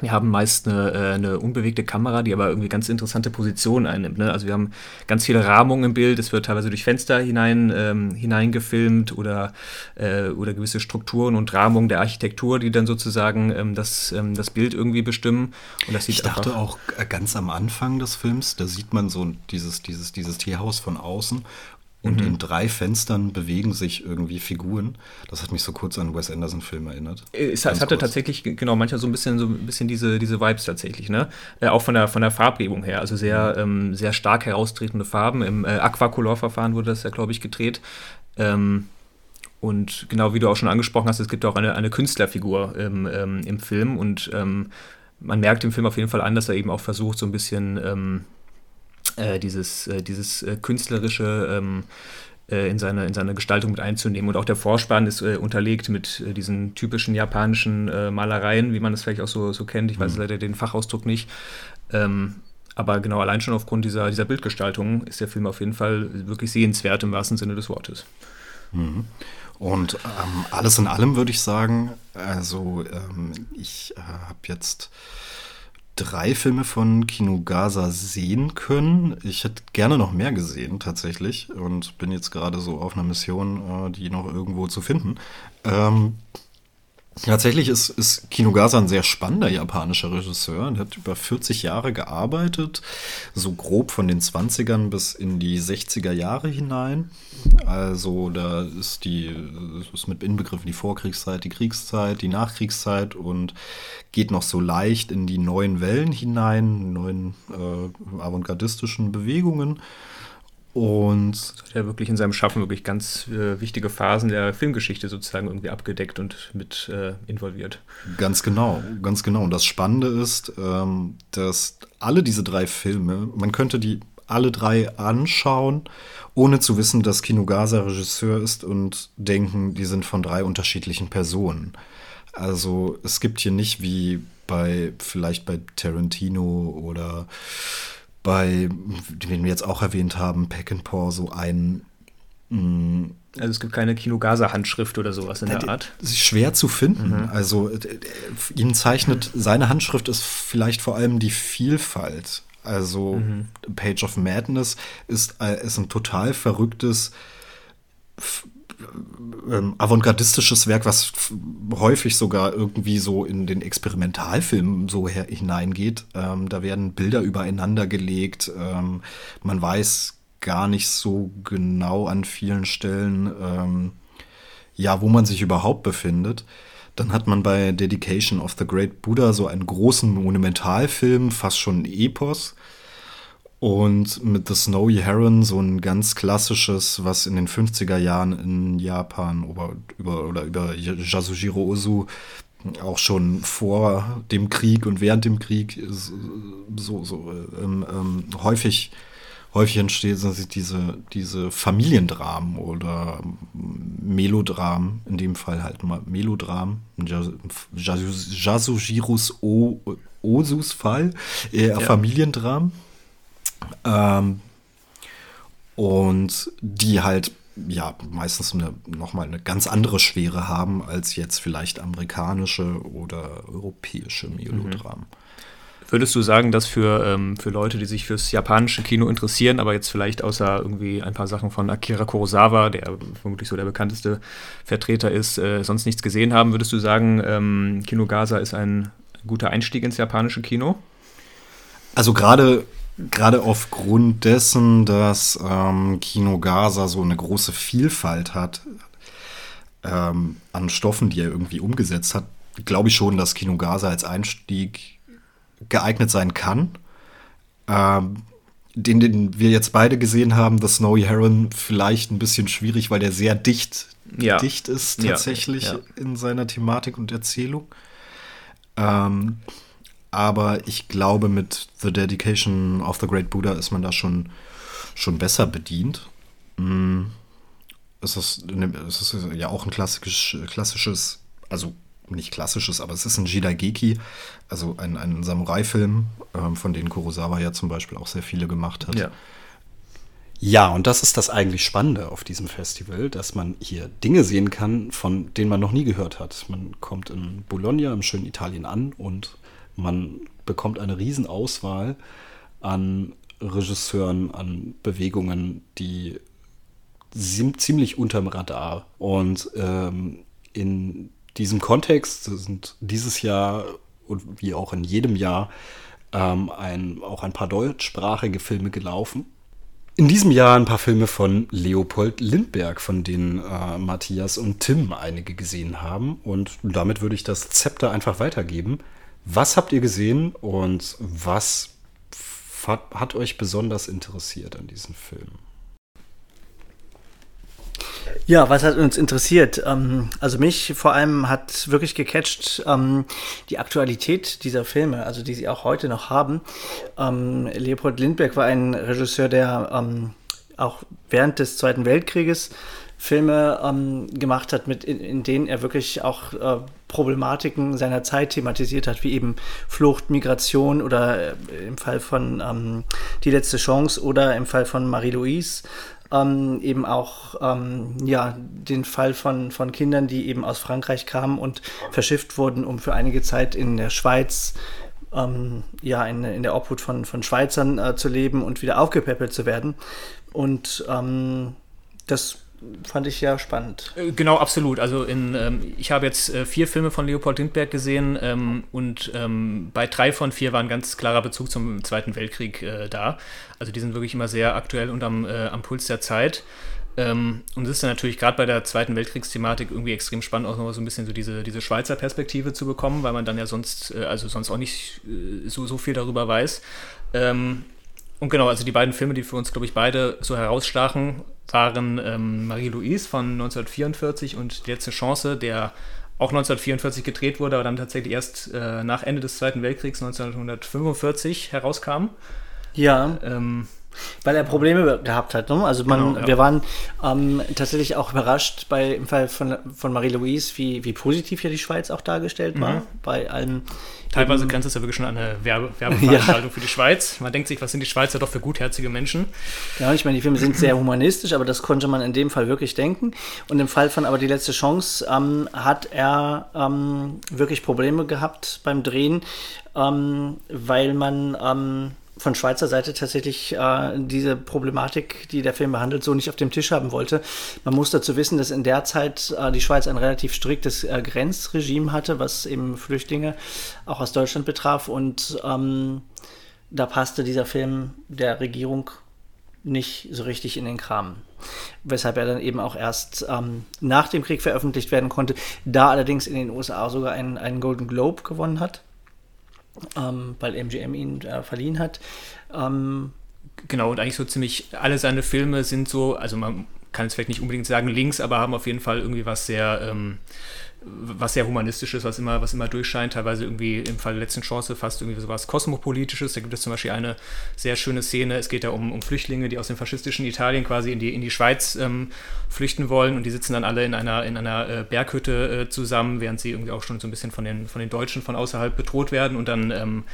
wir haben meist eine, äh, eine, unbewegte Kamera, die aber irgendwie ganz interessante Positionen einnimmt. Ne? Also wir haben ganz viele Rahmungen im Bild, es wird teilweise durch Fenster hinein, ähm, hineingefilmt oder, äh, oder gewisse Strukturen und Rahmungen der Architektur, die dann sozusagen ähm, das, ähm, das Bild irgendwie bestimmen. ich dachte auch äh, ganz am Anfang des Films, da sieht man so dieses, dieses, dieses Teehaus von außen und mhm. in drei Fenstern bewegen sich irgendwie Figuren. Das hat mich so kurz an Wes Anderson-Film erinnert. Äh, es, es hatte kurz. tatsächlich, genau, manchmal so ein bisschen, so ein bisschen diese, diese Vibes tatsächlich, ne? Äh, auch von der, von der Farbgebung her. Also sehr, mhm. ähm, sehr stark heraustretende Farben. Im äh, Aquacolor-Verfahren wurde das ja, glaube ich, gedreht. Ähm, und genau wie du auch schon angesprochen hast, es gibt auch eine, eine Künstlerfigur im, ähm, im Film und ähm, man merkt im Film auf jeden Fall an, dass er eben auch versucht, so ein bisschen ähm, äh, dieses, äh, dieses äh, künstlerische ähm, äh, in, seine, in seine Gestaltung mit einzunehmen. Und auch der Vorspann ist äh, unterlegt mit äh, diesen typischen japanischen Malereien, wie man es vielleicht auch so, so kennt. Ich weiß mhm. leider den Fachausdruck nicht. Ähm, aber genau allein schon aufgrund dieser, dieser Bildgestaltung ist der Film auf jeden Fall wirklich sehenswert im wahrsten Sinne des Wortes. Mhm. Und ähm, alles in allem würde ich sagen, also ähm, ich äh, habe jetzt drei Filme von Kinugasa sehen können. Ich hätte gerne noch mehr gesehen, tatsächlich. Und bin jetzt gerade so auf einer Mission, äh, die noch irgendwo zu finden. Ähm, Tatsächlich ist, ist Kinugasa ein sehr spannender japanischer Regisseur. Er hat über 40 Jahre gearbeitet, so grob von den 20ern bis in die 60er Jahre hinein. Also da ist die ist mit inbegriffen die Vorkriegszeit, die Kriegszeit, die Nachkriegszeit und geht noch so leicht in die neuen Wellen hinein, neuen äh, avantgardistischen Bewegungen. Und hat er wirklich in seinem Schaffen wirklich ganz äh, wichtige Phasen der Filmgeschichte sozusagen irgendwie abgedeckt und mit äh, involviert. Ganz genau, ganz genau. Und das Spannende ist, ähm, dass alle diese drei Filme, man könnte die alle drei anschauen, ohne zu wissen, dass Kinugasa Regisseur ist und denken, die sind von drei unterschiedlichen Personen. Also es gibt hier nicht wie bei, vielleicht bei Tarantino oder bei, den wir jetzt auch erwähnt haben, Peck and Paw, so ein. Mh, mm, also es gibt keine Kino-Gaza-Handschrift oder sowas in der Art. Das ist schwer zu finden. Mhm. Also ihn zeichnet, seine Handschrift ist vielleicht vor allem die Vielfalt. Also mhm. Page of Madness ist, äh, ist ein total verrücktes ähm, avantgardistisches Werk, was häufig sogar irgendwie so in den Experimentalfilmen so hineingeht. Ähm, da werden Bilder übereinander gelegt. Ähm, man weiß gar nicht so genau an vielen Stellen, ähm, ja, wo man sich überhaupt befindet. Dann hat man bei Dedication of the Great Buddha so einen großen Monumentalfilm, fast schon ein Epos. Und mit The Snowy Heron so ein ganz klassisches, was in den 50er Jahren in Japan über, über, oder über Yasujiro Ozu auch schon vor dem Krieg und während dem Krieg so, so ähm, ähm, häufig, häufig entsteht, sind diese, diese Familiendramen oder Melodramen, in dem Fall halt mal Melodram, Yasujiros Ozus Fall, eher ja. Familiendramen. Ähm, und die halt ja meistens eine, nochmal eine ganz andere Schwere haben als jetzt vielleicht amerikanische oder europäische Melodramen. Mhm. Würdest du sagen, dass für, ähm, für Leute, die sich fürs japanische Kino interessieren, aber jetzt vielleicht außer irgendwie ein paar Sachen von Akira Kurosawa, der vermutlich so der bekannteste Vertreter ist, äh, sonst nichts gesehen haben, würdest du sagen, ähm, Kino Gaza ist ein guter Einstieg ins japanische Kino? Also gerade gerade aufgrund dessen, dass ähm, Kino Gaza so eine große Vielfalt hat ähm, an Stoffen, die er irgendwie umgesetzt hat, glaube ich schon, dass Kino Gaza als Einstieg geeignet sein kann. Ähm, den, den wir jetzt beide gesehen haben, The Snowy Heron, vielleicht ein bisschen schwierig, weil der sehr dicht, ja. dicht ist tatsächlich ja, ja. in seiner Thematik und Erzählung. Ähm, aber ich glaube, mit The Dedication of the Great Buddha ist man da schon, schon besser bedient. Mm. Es ist, es ist ja auch ein klassisch, klassisches, also nicht klassisches, aber es ist ein Jidaigeki, also ein, ein Samurai-Film, ähm, von denen Kurosawa ja zum Beispiel auch sehr viele gemacht hat. Ja. Ja, und das ist das eigentlich Spannende auf diesem Festival, dass man hier Dinge sehen kann, von denen man noch nie gehört hat. Man kommt in Bologna im schönen Italien an und man bekommt eine Riesenauswahl an Regisseuren, an Bewegungen, die sind ziemlich unterm Radar. Und ähm, in diesem Kontext sind dieses Jahr und wie auch in jedem Jahr ähm, ein, auch ein paar deutschsprachige Filme gelaufen. In diesem Jahr ein paar Filme von Leopold Lindberg, von denen äh, Matthias und Tim einige gesehen haben. Und damit würde ich das Zepter einfach weitergeben. Was habt ihr gesehen und was hat, euch besonders interessiert an diesem Film? Ja, was hat uns interessiert? Ähm, also mich vor allem hat wirklich gecatcht ähm, die Aktualität dieser Filme, also die sie auch heute noch haben. Ähm, Leopold Lindbergh war ein Regisseur, der auch während des Zweiten Weltkrieges Filme gemacht hat, in, denen er wirklich auch äh, Problematiken seiner Zeit thematisiert hat, wie eben Flucht, Migration oder äh, im Fall von ähm, Die letzte Chance oder im Fall von Marie-Louise. Ähm, eben auch ähm, ja, den Fall von, von Kindern, die eben aus Frankreich kamen und verschifft wurden, um für einige Zeit in der Schweiz ähm, ja, in, in der Obhut von, von Schweizern äh, zu leben und wieder aufgepäppelt zu werden. Und ähm, das fand ich ja spannend. Äh, genau, absolut. Also in, ähm, ich habe jetzt äh, vier Filme von Leopold Lindbergh gesehen ähm, und ähm, bei drei von vier war ein ganz klarer Bezug zum Zweiten Weltkrieg äh, da. Also die sind wirklich immer sehr aktuell und am, äh, am Puls der Zeit. Ähm, und es ist dann natürlich gerade bei der Zweiten Weltkriegsthematik irgendwie extrem spannend, auch noch so ein bisschen so diese, diese Schweizer Perspektive zu bekommen, weil man dann ja sonst, äh, also sonst auch nicht äh, so, so viel darüber weiß. Ähm, und genau, also die beiden Filme, die für uns, glaube ich, beide so herausstachen, waren ähm, Marie-Louise von 1944 und Die letzte Chance, der auch 1944 gedreht wurde, aber dann tatsächlich erst äh, nach Ende des Zweiten Weltkriegs 1945 herauskam. Ja. Ähm, Weil er Probleme gehabt hat. Ne? Also man, Genau, ja. wir waren ähm, tatsächlich auch überrascht bei im Fall von, von Marie-Louise, wie, wie positiv ja die Schweiz auch dargestellt war. Bei allem Teilweise grenzt es ja wirklich schon an eine Werbe <laughs> Werbeveranstaltung für die Schweiz. Man denkt sich, was sind die Schweizer doch für gutherzige Menschen? Ja, ich meine, die Filme sind sehr humanistisch, aber das konnte man in dem Fall wirklich denken. Und im Fall von aber die letzte Chance ähm, hat er ähm, wirklich Probleme gehabt beim Drehen, ähm, weil man ähm, von Schweizer Seite tatsächlich äh, diese Problematik, die der Film behandelt, so nicht auf dem Tisch haben wollte. Man muss dazu wissen, dass in der Zeit äh, die Schweiz ein relativ striktes äh, Grenzregime hatte, was eben Flüchtlinge auch aus Deutschland betraf. Und ähm, da passte dieser Film der Regierung nicht so richtig in den Kram. Weshalb er dann eben auch erst ähm, nach dem Krieg veröffentlicht werden konnte, da allerdings in den USA sogar einen, einen Golden Globe gewonnen hat, ähm, weil MGM ihn äh, verliehen hat. Ähm, Genau, und eigentlich so ziemlich alle seine Filme sind so, also man kann es vielleicht nicht unbedingt sagen links, aber haben auf jeden Fall irgendwie was sehr, ähm, was sehr humanistisches, was immer, was immer durchscheint, teilweise irgendwie im Fall der letzten Chance fast irgendwie sowas kosmopolitisches. Da gibt es zum Beispiel eine sehr schöne Szene. Es geht da um, um Flüchtlinge, die aus dem faschistischen Italien quasi in die, in die Schweiz ähm, flüchten wollen und die sitzen dann alle in einer, in einer äh, Berghütte äh, zusammen, während sie irgendwie auch schon so ein bisschen von den, von den Deutschen von außerhalb bedroht werden und dann, ähm,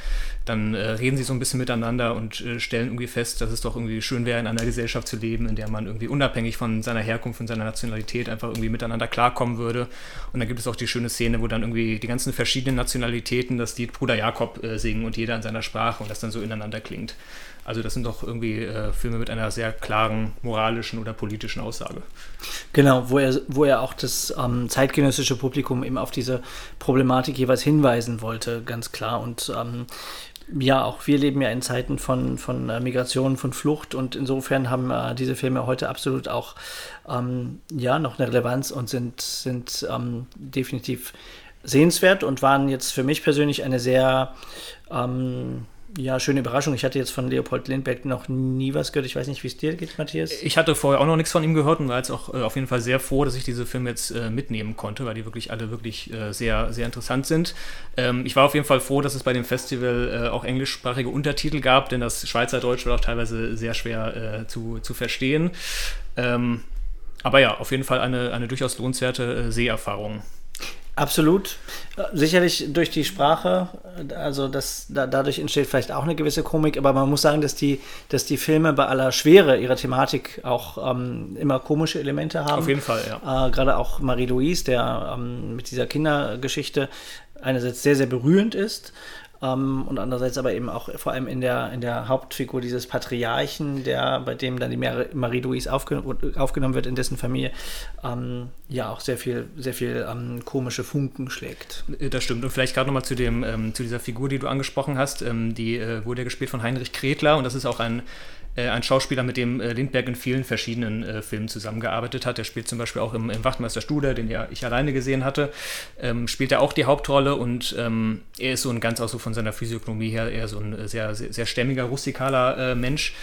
dann äh, reden sie so ein bisschen miteinander und äh, stellen irgendwie fest, dass es doch irgendwie schön wäre, in einer Gesellschaft zu leben, in der man irgendwie unabhängig von seiner Herkunft und seiner Nationalität einfach irgendwie miteinander klarkommen würde. Und dann gibt es auch die schöne Szene, wo dann irgendwie die ganzen verschiedenen Nationalitäten das Lied Bruder Jakob äh, singen und jeder in seiner Sprache und das dann so ineinander klingt. Also das sind doch irgendwie äh, Filme mit einer sehr klaren moralischen oder politischen Aussage. Genau, wo er, wo er auch das ähm, zeitgenössische Publikum eben auf diese Problematik jeweils hinweisen wollte, ganz klar. Und ähm, ja, auch wir leben ja in Zeiten von, von äh, Migration, von Flucht und insofern haben äh, diese Filme heute absolut auch ähm, ja, noch eine Relevanz und sind, sind ähm, definitiv sehenswert und waren jetzt für mich persönlich eine sehr ähm, ja, schöne Überraschung. Ich hatte jetzt von Leopold Lindbergh noch nie was gehört. Ich weiß nicht, wie es dir geht, Matthias. Ich hatte vorher auch noch nichts von ihm gehört und war jetzt auch äh, auf jeden Fall sehr froh, dass ich diese Filme jetzt äh, mitnehmen konnte, weil die wirklich alle wirklich äh, sehr, sehr interessant sind. Ähm, ich war auf jeden Fall froh, dass es bei dem Festival äh, auch englischsprachige Untertitel gab, denn das Schweizerdeutsch war auch teilweise sehr schwer äh, zu, zu verstehen. Ähm, aber ja, auf jeden Fall eine, eine durchaus lohnenswerte äh, Seherfahrung. Absolut. Sicherlich durch die Sprache, also das, da, dadurch entsteht vielleicht auch eine gewisse Komik, aber man muss sagen, dass die, dass die Filme bei aller Schwere ihrer Thematik auch ähm, immer komische Elemente haben. Auf jeden Fall, ja. Äh, Gerade auch Marie-Louise, der ähm, mit dieser Kindergeschichte einerseits sehr, sehr berührend ist ähm, und andererseits aber eben auch vor allem in der, in der Hauptfigur dieses Patriarchen, der, bei dem dann die Mar- Marie-Louise aufge aufgenommen wird in dessen Familie, ähm, ja auch sehr viel, sehr viel ähm, komische Funken schlägt. Äh, Das stimmt. Und vielleicht gerade nochmal zu, dem, ähm, zu dieser Figur, die du angesprochen hast. Ähm, die äh, wurde ja gespielt von Heinrich Kretler und das ist auch ein, ein Schauspieler, mit dem äh, Lindbergh in vielen verschiedenen äh, Filmen zusammengearbeitet hat. Der spielt zum Beispiel auch im, im Wachtmeister Studer, den ja ich alleine gesehen hatte, ähm, spielt er auch die Hauptrolle und ähm, er ist so ein ganz auch so von seiner Physiognomie her eher so ein äh, sehr, sehr, sehr stämmiger, rustikaler äh, Mensch.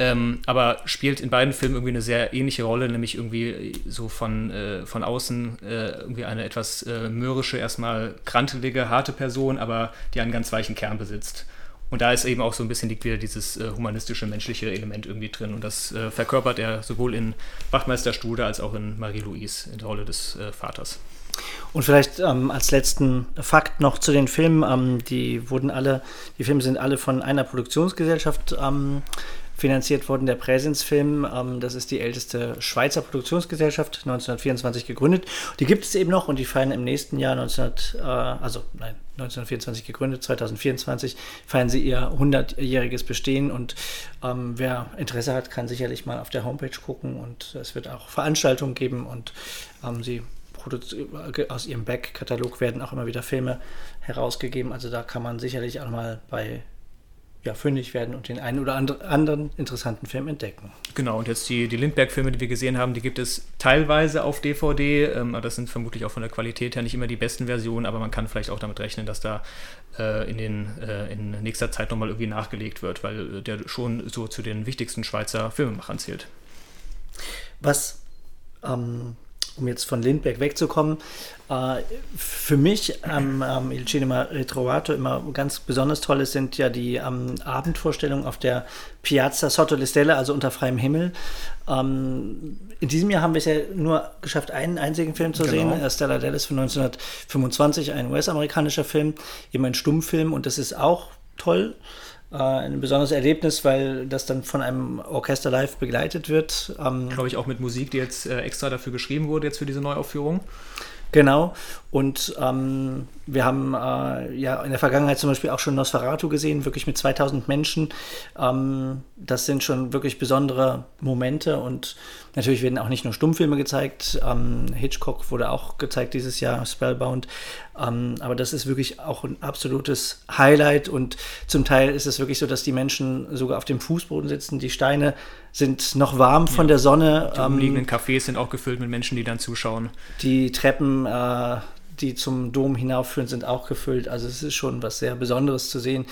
Ähm, aber spielt in beiden Filmen irgendwie eine sehr ähnliche Rolle, nämlich irgendwie so von, äh, von außen äh, irgendwie eine etwas äh, mürrische, erstmal krantelige, harte Person, aber die einen ganz weichen Kern besitzt. Und da ist eben auch so ein bisschen liegt wieder dieses äh, humanistische, menschliche Element irgendwie drin. Und das äh, verkörpert er sowohl in Wachtmeister Stude als auch in Marie-Louise in der Rolle des äh, Vaters. Und vielleicht ähm, als letzten Fakt noch zu den Filmen. Ähm, die wurden alle, die Filme sind alle von einer Produktionsgesellschaft ähm, finanziert worden. Der Präsensfilm, ähm, das ist die älteste Schweizer Produktionsgesellschaft, 1924 gegründet. Die gibt es eben noch und die feiern im nächsten Jahr 19, äh, also nein, 1924 gegründet, 2024 feiern sie ihr 100-jähriges Bestehen und ähm, wer Interesse hat, kann sicherlich mal auf der Homepage gucken und es wird auch Veranstaltungen geben und ähm, sie produzi- aus ihrem Back-Katalog werden auch immer wieder Filme herausgegeben. Also da kann man sicherlich auch mal bei ja, fündig werden und den einen oder anderen interessanten Film entdecken. Genau, und jetzt die, die Lindbergh-Filme, die wir gesehen haben, die gibt es teilweise auf DVD. Ähm, aber das sind vermutlich auch von der Qualität her nicht immer die besten Versionen, aber man kann vielleicht auch damit rechnen, dass da äh, in, den, äh, in nächster Zeit nochmal irgendwie nachgelegt wird, weil äh, der schon so zu den wichtigsten Schweizer Filmemachern zählt. Was ähm, um jetzt von Lindbergh wegzukommen, äh, für mich am ähm, Il Cinema Ritrovato immer ganz besonders toll ist, sind ja die ähm, Abendvorstellungen auf der Piazza Sotto le Stelle, also unter freiem Himmel. Ähm, in diesem Jahr haben wir es ja nur geschafft, einen einzigen Film zu genau. sehen, Stella Dallas von 1925, ein US-amerikanischer Film, eben ein Stummfilm und das ist auch toll. Äh, ein besonderes Erlebnis, weil das dann von einem Orchester live begleitet wird. Ähm, Glaube ich auch mit Musik, die jetzt äh, extra dafür geschrieben wurde, jetzt für diese Neuaufführung. Genau. Und ähm, wir haben äh, ja in der Vergangenheit zum Beispiel auch schon Nosferatu gesehen, wirklich mit 2000 Menschen. Ähm, das sind schon wirklich besondere Momente und natürlich werden auch nicht nur Stummfilme gezeigt. Ähm, Hitchcock wurde auch gezeigt dieses Jahr, Spellbound. Ähm, aber das ist wirklich auch ein absolutes Highlight und zum Teil ist es wirklich so, dass die Menschen sogar auf dem Fußboden sitzen. Die Steine sind noch warm von ja. der Sonne. Die umliegenden ähm, Cafés sind auch gefüllt mit Menschen, die dann zuschauen. Die Treppen äh, die zum Dom hinaufführen, sind auch gefüllt. Also es ist schon was sehr Besonderes zu sehen,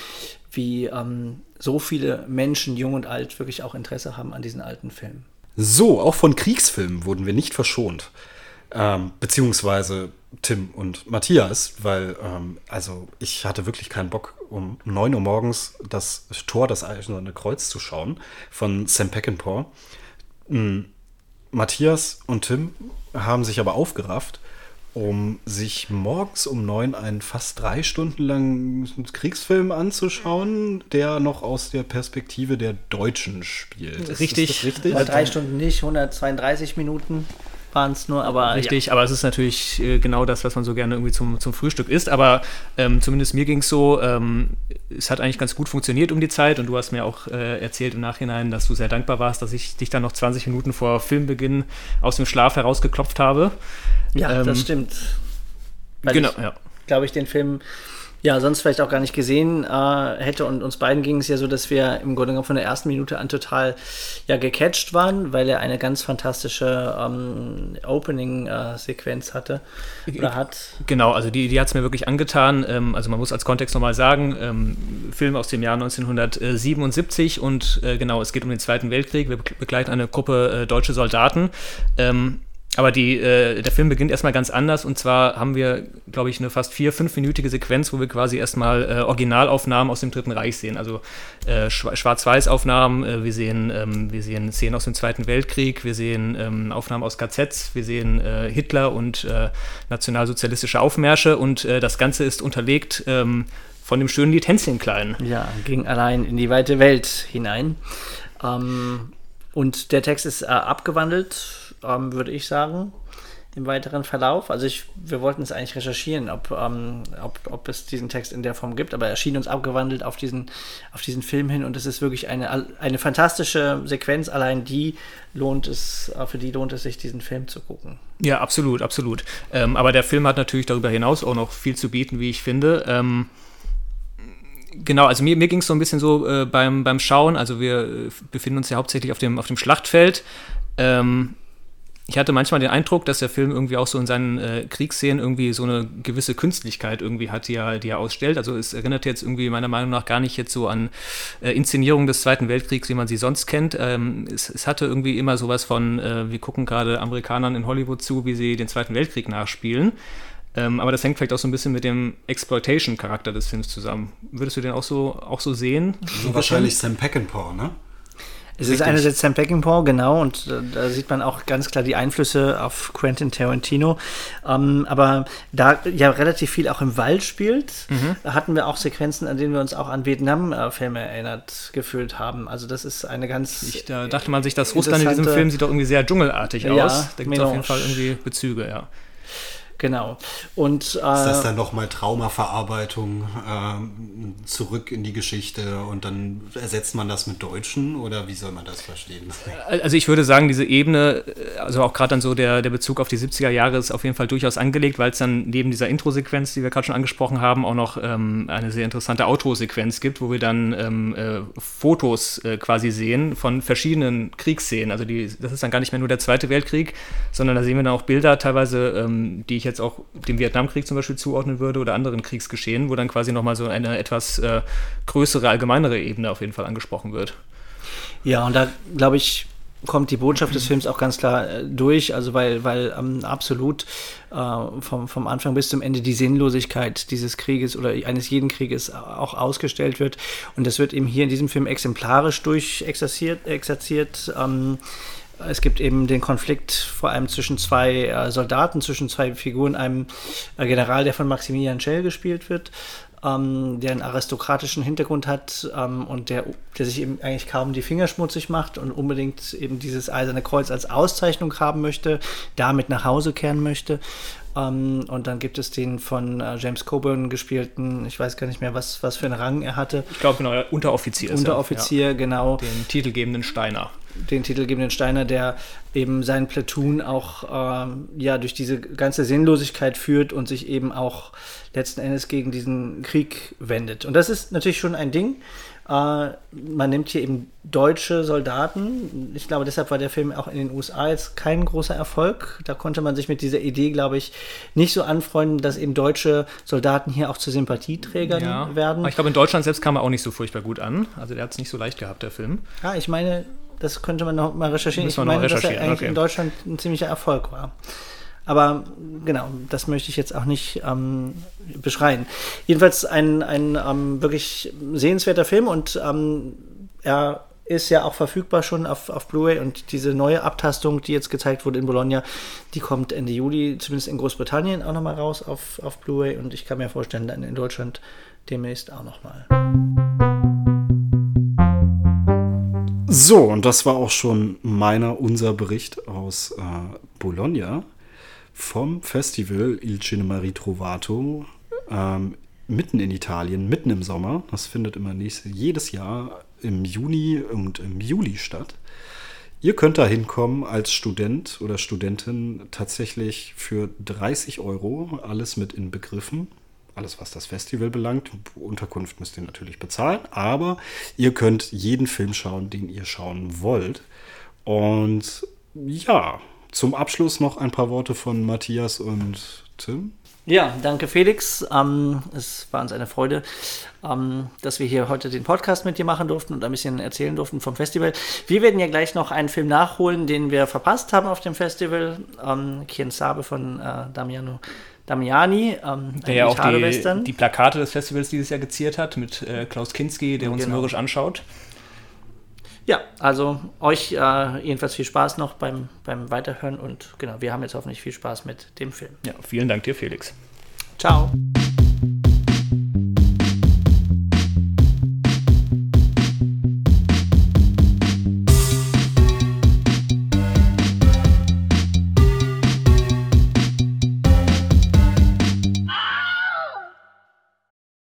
wie ähm, so viele Menschen, jung und alt, wirklich auch Interesse haben an diesen alten Filmen. So, auch von Kriegsfilmen wurden wir nicht verschont. Ähm, beziehungsweise Tim und Matthias, weil, ähm, also ich hatte wirklich keinen Bock, um 9 Uhr morgens das Tor, das Eiserne Kreuz zu schauen, von Sam Peckinpah. Mhm. Matthias und Tim haben sich aber aufgerafft um sich morgens um neun einen fast drei Stunden langen Kriegsfilm anzuschauen, der noch aus der Perspektive der Deutschen spielt. Richtig. Richtig? drei Stunden nicht, 132 Minuten waren es nur, aber. Richtig, ja. aber es ist natürlich äh, genau das, was man so gerne irgendwie zum, zum Frühstück isst. Aber ähm, zumindest mir ging es so, ähm, es hat eigentlich ganz gut funktioniert um die Zeit und du hast mir auch äh, erzählt im Nachhinein, dass du sehr dankbar warst, dass ich dich dann noch 20 Minuten vor Filmbeginn aus dem Schlaf herausgeklopft habe. Ja, ähm, das stimmt. Weil genau, ich, ja. Glaube ich, den Film ja, sonst vielleicht auch gar nicht gesehen äh, hätte. Und uns beiden ging es ja so, dass wir im Grunde genommen von der ersten Minute an total ja gecatcht waren, weil er eine ganz fantastische ähm, Opening-Sequenz äh, hatte oder hat. Genau, also die, die hat es mir wirklich angetan. Ähm, also man muss als Kontext nochmal sagen, ähm, Film aus dem Jahr 1977 und äh, genau, es geht um den Zweiten Weltkrieg. Wir begleiten eine Gruppe äh, deutsche Soldaten. Ähm, aber die, äh, der Film beginnt erstmal ganz anders und zwar haben wir, glaube ich, eine fast vier-, fünfminütige Sequenz, wo wir quasi erstmal äh, Originalaufnahmen aus dem Dritten Reich sehen. Also äh, Schwarz-Weiß-Aufnahmen, äh, wir, sehen, ähm, wir sehen Szenen aus dem Zweiten Weltkrieg, wir sehen ähm, Aufnahmen aus KZs, wir sehen äh, Hitler und äh, nationalsozialistische Aufmärsche und das Ganze ist unterlegt ähm, von dem schönen Lied Hänschen klein. Ja, ging allein in die weite Welt hinein. Ähm, und der Text ist abgewandelt ähm, würde ich sagen, im weiteren Verlauf. Also ich, wir wollten es eigentlich recherchieren, ob, ähm, ob, ob es diesen Text in der Form gibt, aber er schien uns abgewandelt auf diesen, auf diesen Film hin und es ist wirklich eine, eine fantastische Sequenz. Allein die lohnt es, äh, für die lohnt es sich, diesen Film zu gucken. Ja, absolut, absolut. Ähm, aber der Film hat natürlich darüber hinaus auch noch viel zu bieten, wie ich finde. Ähm, Genau, also mir, mir ging es so ein bisschen so äh, beim, beim Schauen. Also wir äh, befinden uns ja hauptsächlich auf dem, auf dem Schlachtfeld. Ähm, ich hatte manchmal den Eindruck, dass der Film irgendwie auch so in seinen äh, Kriegsszenen irgendwie so eine gewisse Künstlichkeit irgendwie hat, die er, die er ausstellt. Also es erinnert jetzt irgendwie meiner Meinung nach gar nicht jetzt so an äh, Inszenierungen des Zweiten Weltkriegs, wie man sie sonst kennt. Ähm, es, es, hatte irgendwie immer sowas von, äh, wir gucken gerade Amerikanern in Hollywood zu, wie sie den Zweiten Weltkrieg nachspielen. Ähm, aber das hängt vielleicht auch so ein bisschen mit dem Exploitation-Charakter des Films zusammen. Würdest du den auch so, auch so sehen? So wahrscheinlich Sam Peckinpah, ne? Es Richtig. ist einerseits Sam Peckinpah, genau, und da, da, sieht man auch ganz klar die Einflüsse auf Quentin Tarantino. Ähm, aber da ja relativ viel auch im Wald spielt, mhm. hatten wir auch Sequenzen, an denen wir uns auch an Vietnam-Filme erinnert gefühlt haben. Also das ist eine ganz. Ich, da dachte man sich, dass Russland in diesem Film sieht doch irgendwie sehr dschungelartig ja, aus. Da gibt es auf jeden Fall irgendwie Bezüge, ja. Genau. Und, äh, ist das dann nochmal Traumaverarbeitung äh, zurück in die Geschichte und dann ersetzt man das mit Deutschen oder wie soll man das verstehen? Also ich würde sagen, diese Ebene, also auch gerade dann so der, der Bezug auf die 70er Jahre ist auf jeden Fall durchaus angelegt, weil es dann neben dieser Intro-Sequenz, die wir gerade schon angesprochen haben, auch noch ähm, eine sehr interessante Outro-Sequenz gibt, wo wir dann ähm, äh, Fotos äh, quasi sehen von verschiedenen Kriegsszenen. Also die, das ist dann gar nicht mehr nur der Zweite Weltkrieg, sondern da sehen wir dann auch Bilder teilweise, ähm, die ich jetzt auch dem Vietnamkrieg zum Beispiel zuordnen würde oder anderen Kriegsgeschehen, wo dann quasi nochmal so eine etwas äh, größere, allgemeinere Ebene auf jeden Fall angesprochen wird. Ja, und da glaube ich, kommt die Botschaft des Films auch ganz klar äh, durch, also weil, weil ähm, absolut äh, vom, vom Anfang bis zum Ende die Sinnlosigkeit dieses Krieges oder eines jeden Krieges auch ausgestellt wird. Und das wird eben hier in diesem Film exemplarisch durchexerziert. Exerziert, ähm, es gibt eben den Konflikt vor allem zwischen zwei äh, Soldaten, zwischen zwei Figuren, einem äh, General, der von Maximilian Schell gespielt wird, ähm, der einen aristokratischen Hintergrund hat ähm, und der, der sich eben eigentlich kaum die Finger schmutzig macht und unbedingt eben dieses Eiserne Kreuz als Auszeichnung haben möchte, damit nach Hause kehren möchte. Um, ähm, und dann gibt es den von uh, James Coburn gespielten, ich weiß gar nicht mehr, was, was für einen Rang er hatte. Ich glaube, genau, Unteroffizier. Unteroffizier, ja. genau. Den titelgebenden Steiner den titelgebenden Steiner, der eben seinen Platoon auch ähm, ja durch diese ganze Sinnlosigkeit führt und sich eben auch letzten Endes gegen diesen Krieg wendet. Und das ist natürlich schon ein Ding. Äh, man nimmt hier eben deutsche Soldaten. Ich glaube, deshalb war der Film auch in den USA jetzt kein großer Erfolg. Da konnte man sich mit dieser Idee, glaube ich, nicht so anfreunden, dass eben deutsche Soldaten hier auch zu Sympathieträgern ja. werden. Aber ich glaube, in Deutschland selbst kam er auch nicht so furchtbar gut an. Also der hat es nicht so leicht gehabt, der Film. Ja, ich meine, das könnte man noch mal recherchieren. ich meine, dass er eigentlich okay. in Deutschland ein ziemlicher Erfolg war. Aber genau, das möchte ich jetzt auch nicht ähm, beschreien. Jedenfalls ein, ein ähm, wirklich sehenswerter Film und ähm, er ist ja auch verfügbar schon auf, auf Blu-ray und diese neue Abtastung, die jetzt gezeigt wurde in Bologna, die kommt Ende Juli, zumindest in Großbritannien, auch nochmal raus auf, auf Blu-ray und ich kann mir vorstellen, dann in Deutschland demnächst auch nochmal. So, und das war auch schon meiner, unser Bericht aus äh, Bologna vom Festival Il Cinema Ritrovato ähm, mitten in Italien, mitten im Sommer. Das findet immer nächstes, jedes Jahr im Juni und im Juli statt. Ihr könnt da hinkommen als Student oder Studentin tatsächlich für 30 Euro, alles mit inbegriffen alles, was das Festival belangt. Unterkunft müsst ihr natürlich bezahlen, aber ihr könnt jeden Film schauen, den ihr schauen wollt. Und ja, zum Abschluss noch ein paar Worte von Matthias und Tim. Ja, danke Felix. Ähm, es war uns eine Freude, ähm, dass wir hier heute den Podcast mit dir machen durften und ein bisschen erzählen durften vom Festival. Wir werden ja gleich noch einen Film nachholen, den wir verpasst haben auf dem Festival. Ähm, Kien Sabe von äh, Damiano Damiani, ähm, der ja auch die, die, Plakate des Festivals dieses Jahr geziert hat mit äh, Klaus Kinski, der uns genau. mürrisch anschaut. Ja, also euch äh, jedenfalls viel Spaß noch beim, beim Weiterhören und genau, wir haben jetzt hoffentlich viel Spaß mit dem Film. Ja, vielen Dank dir, Felix. Ciao.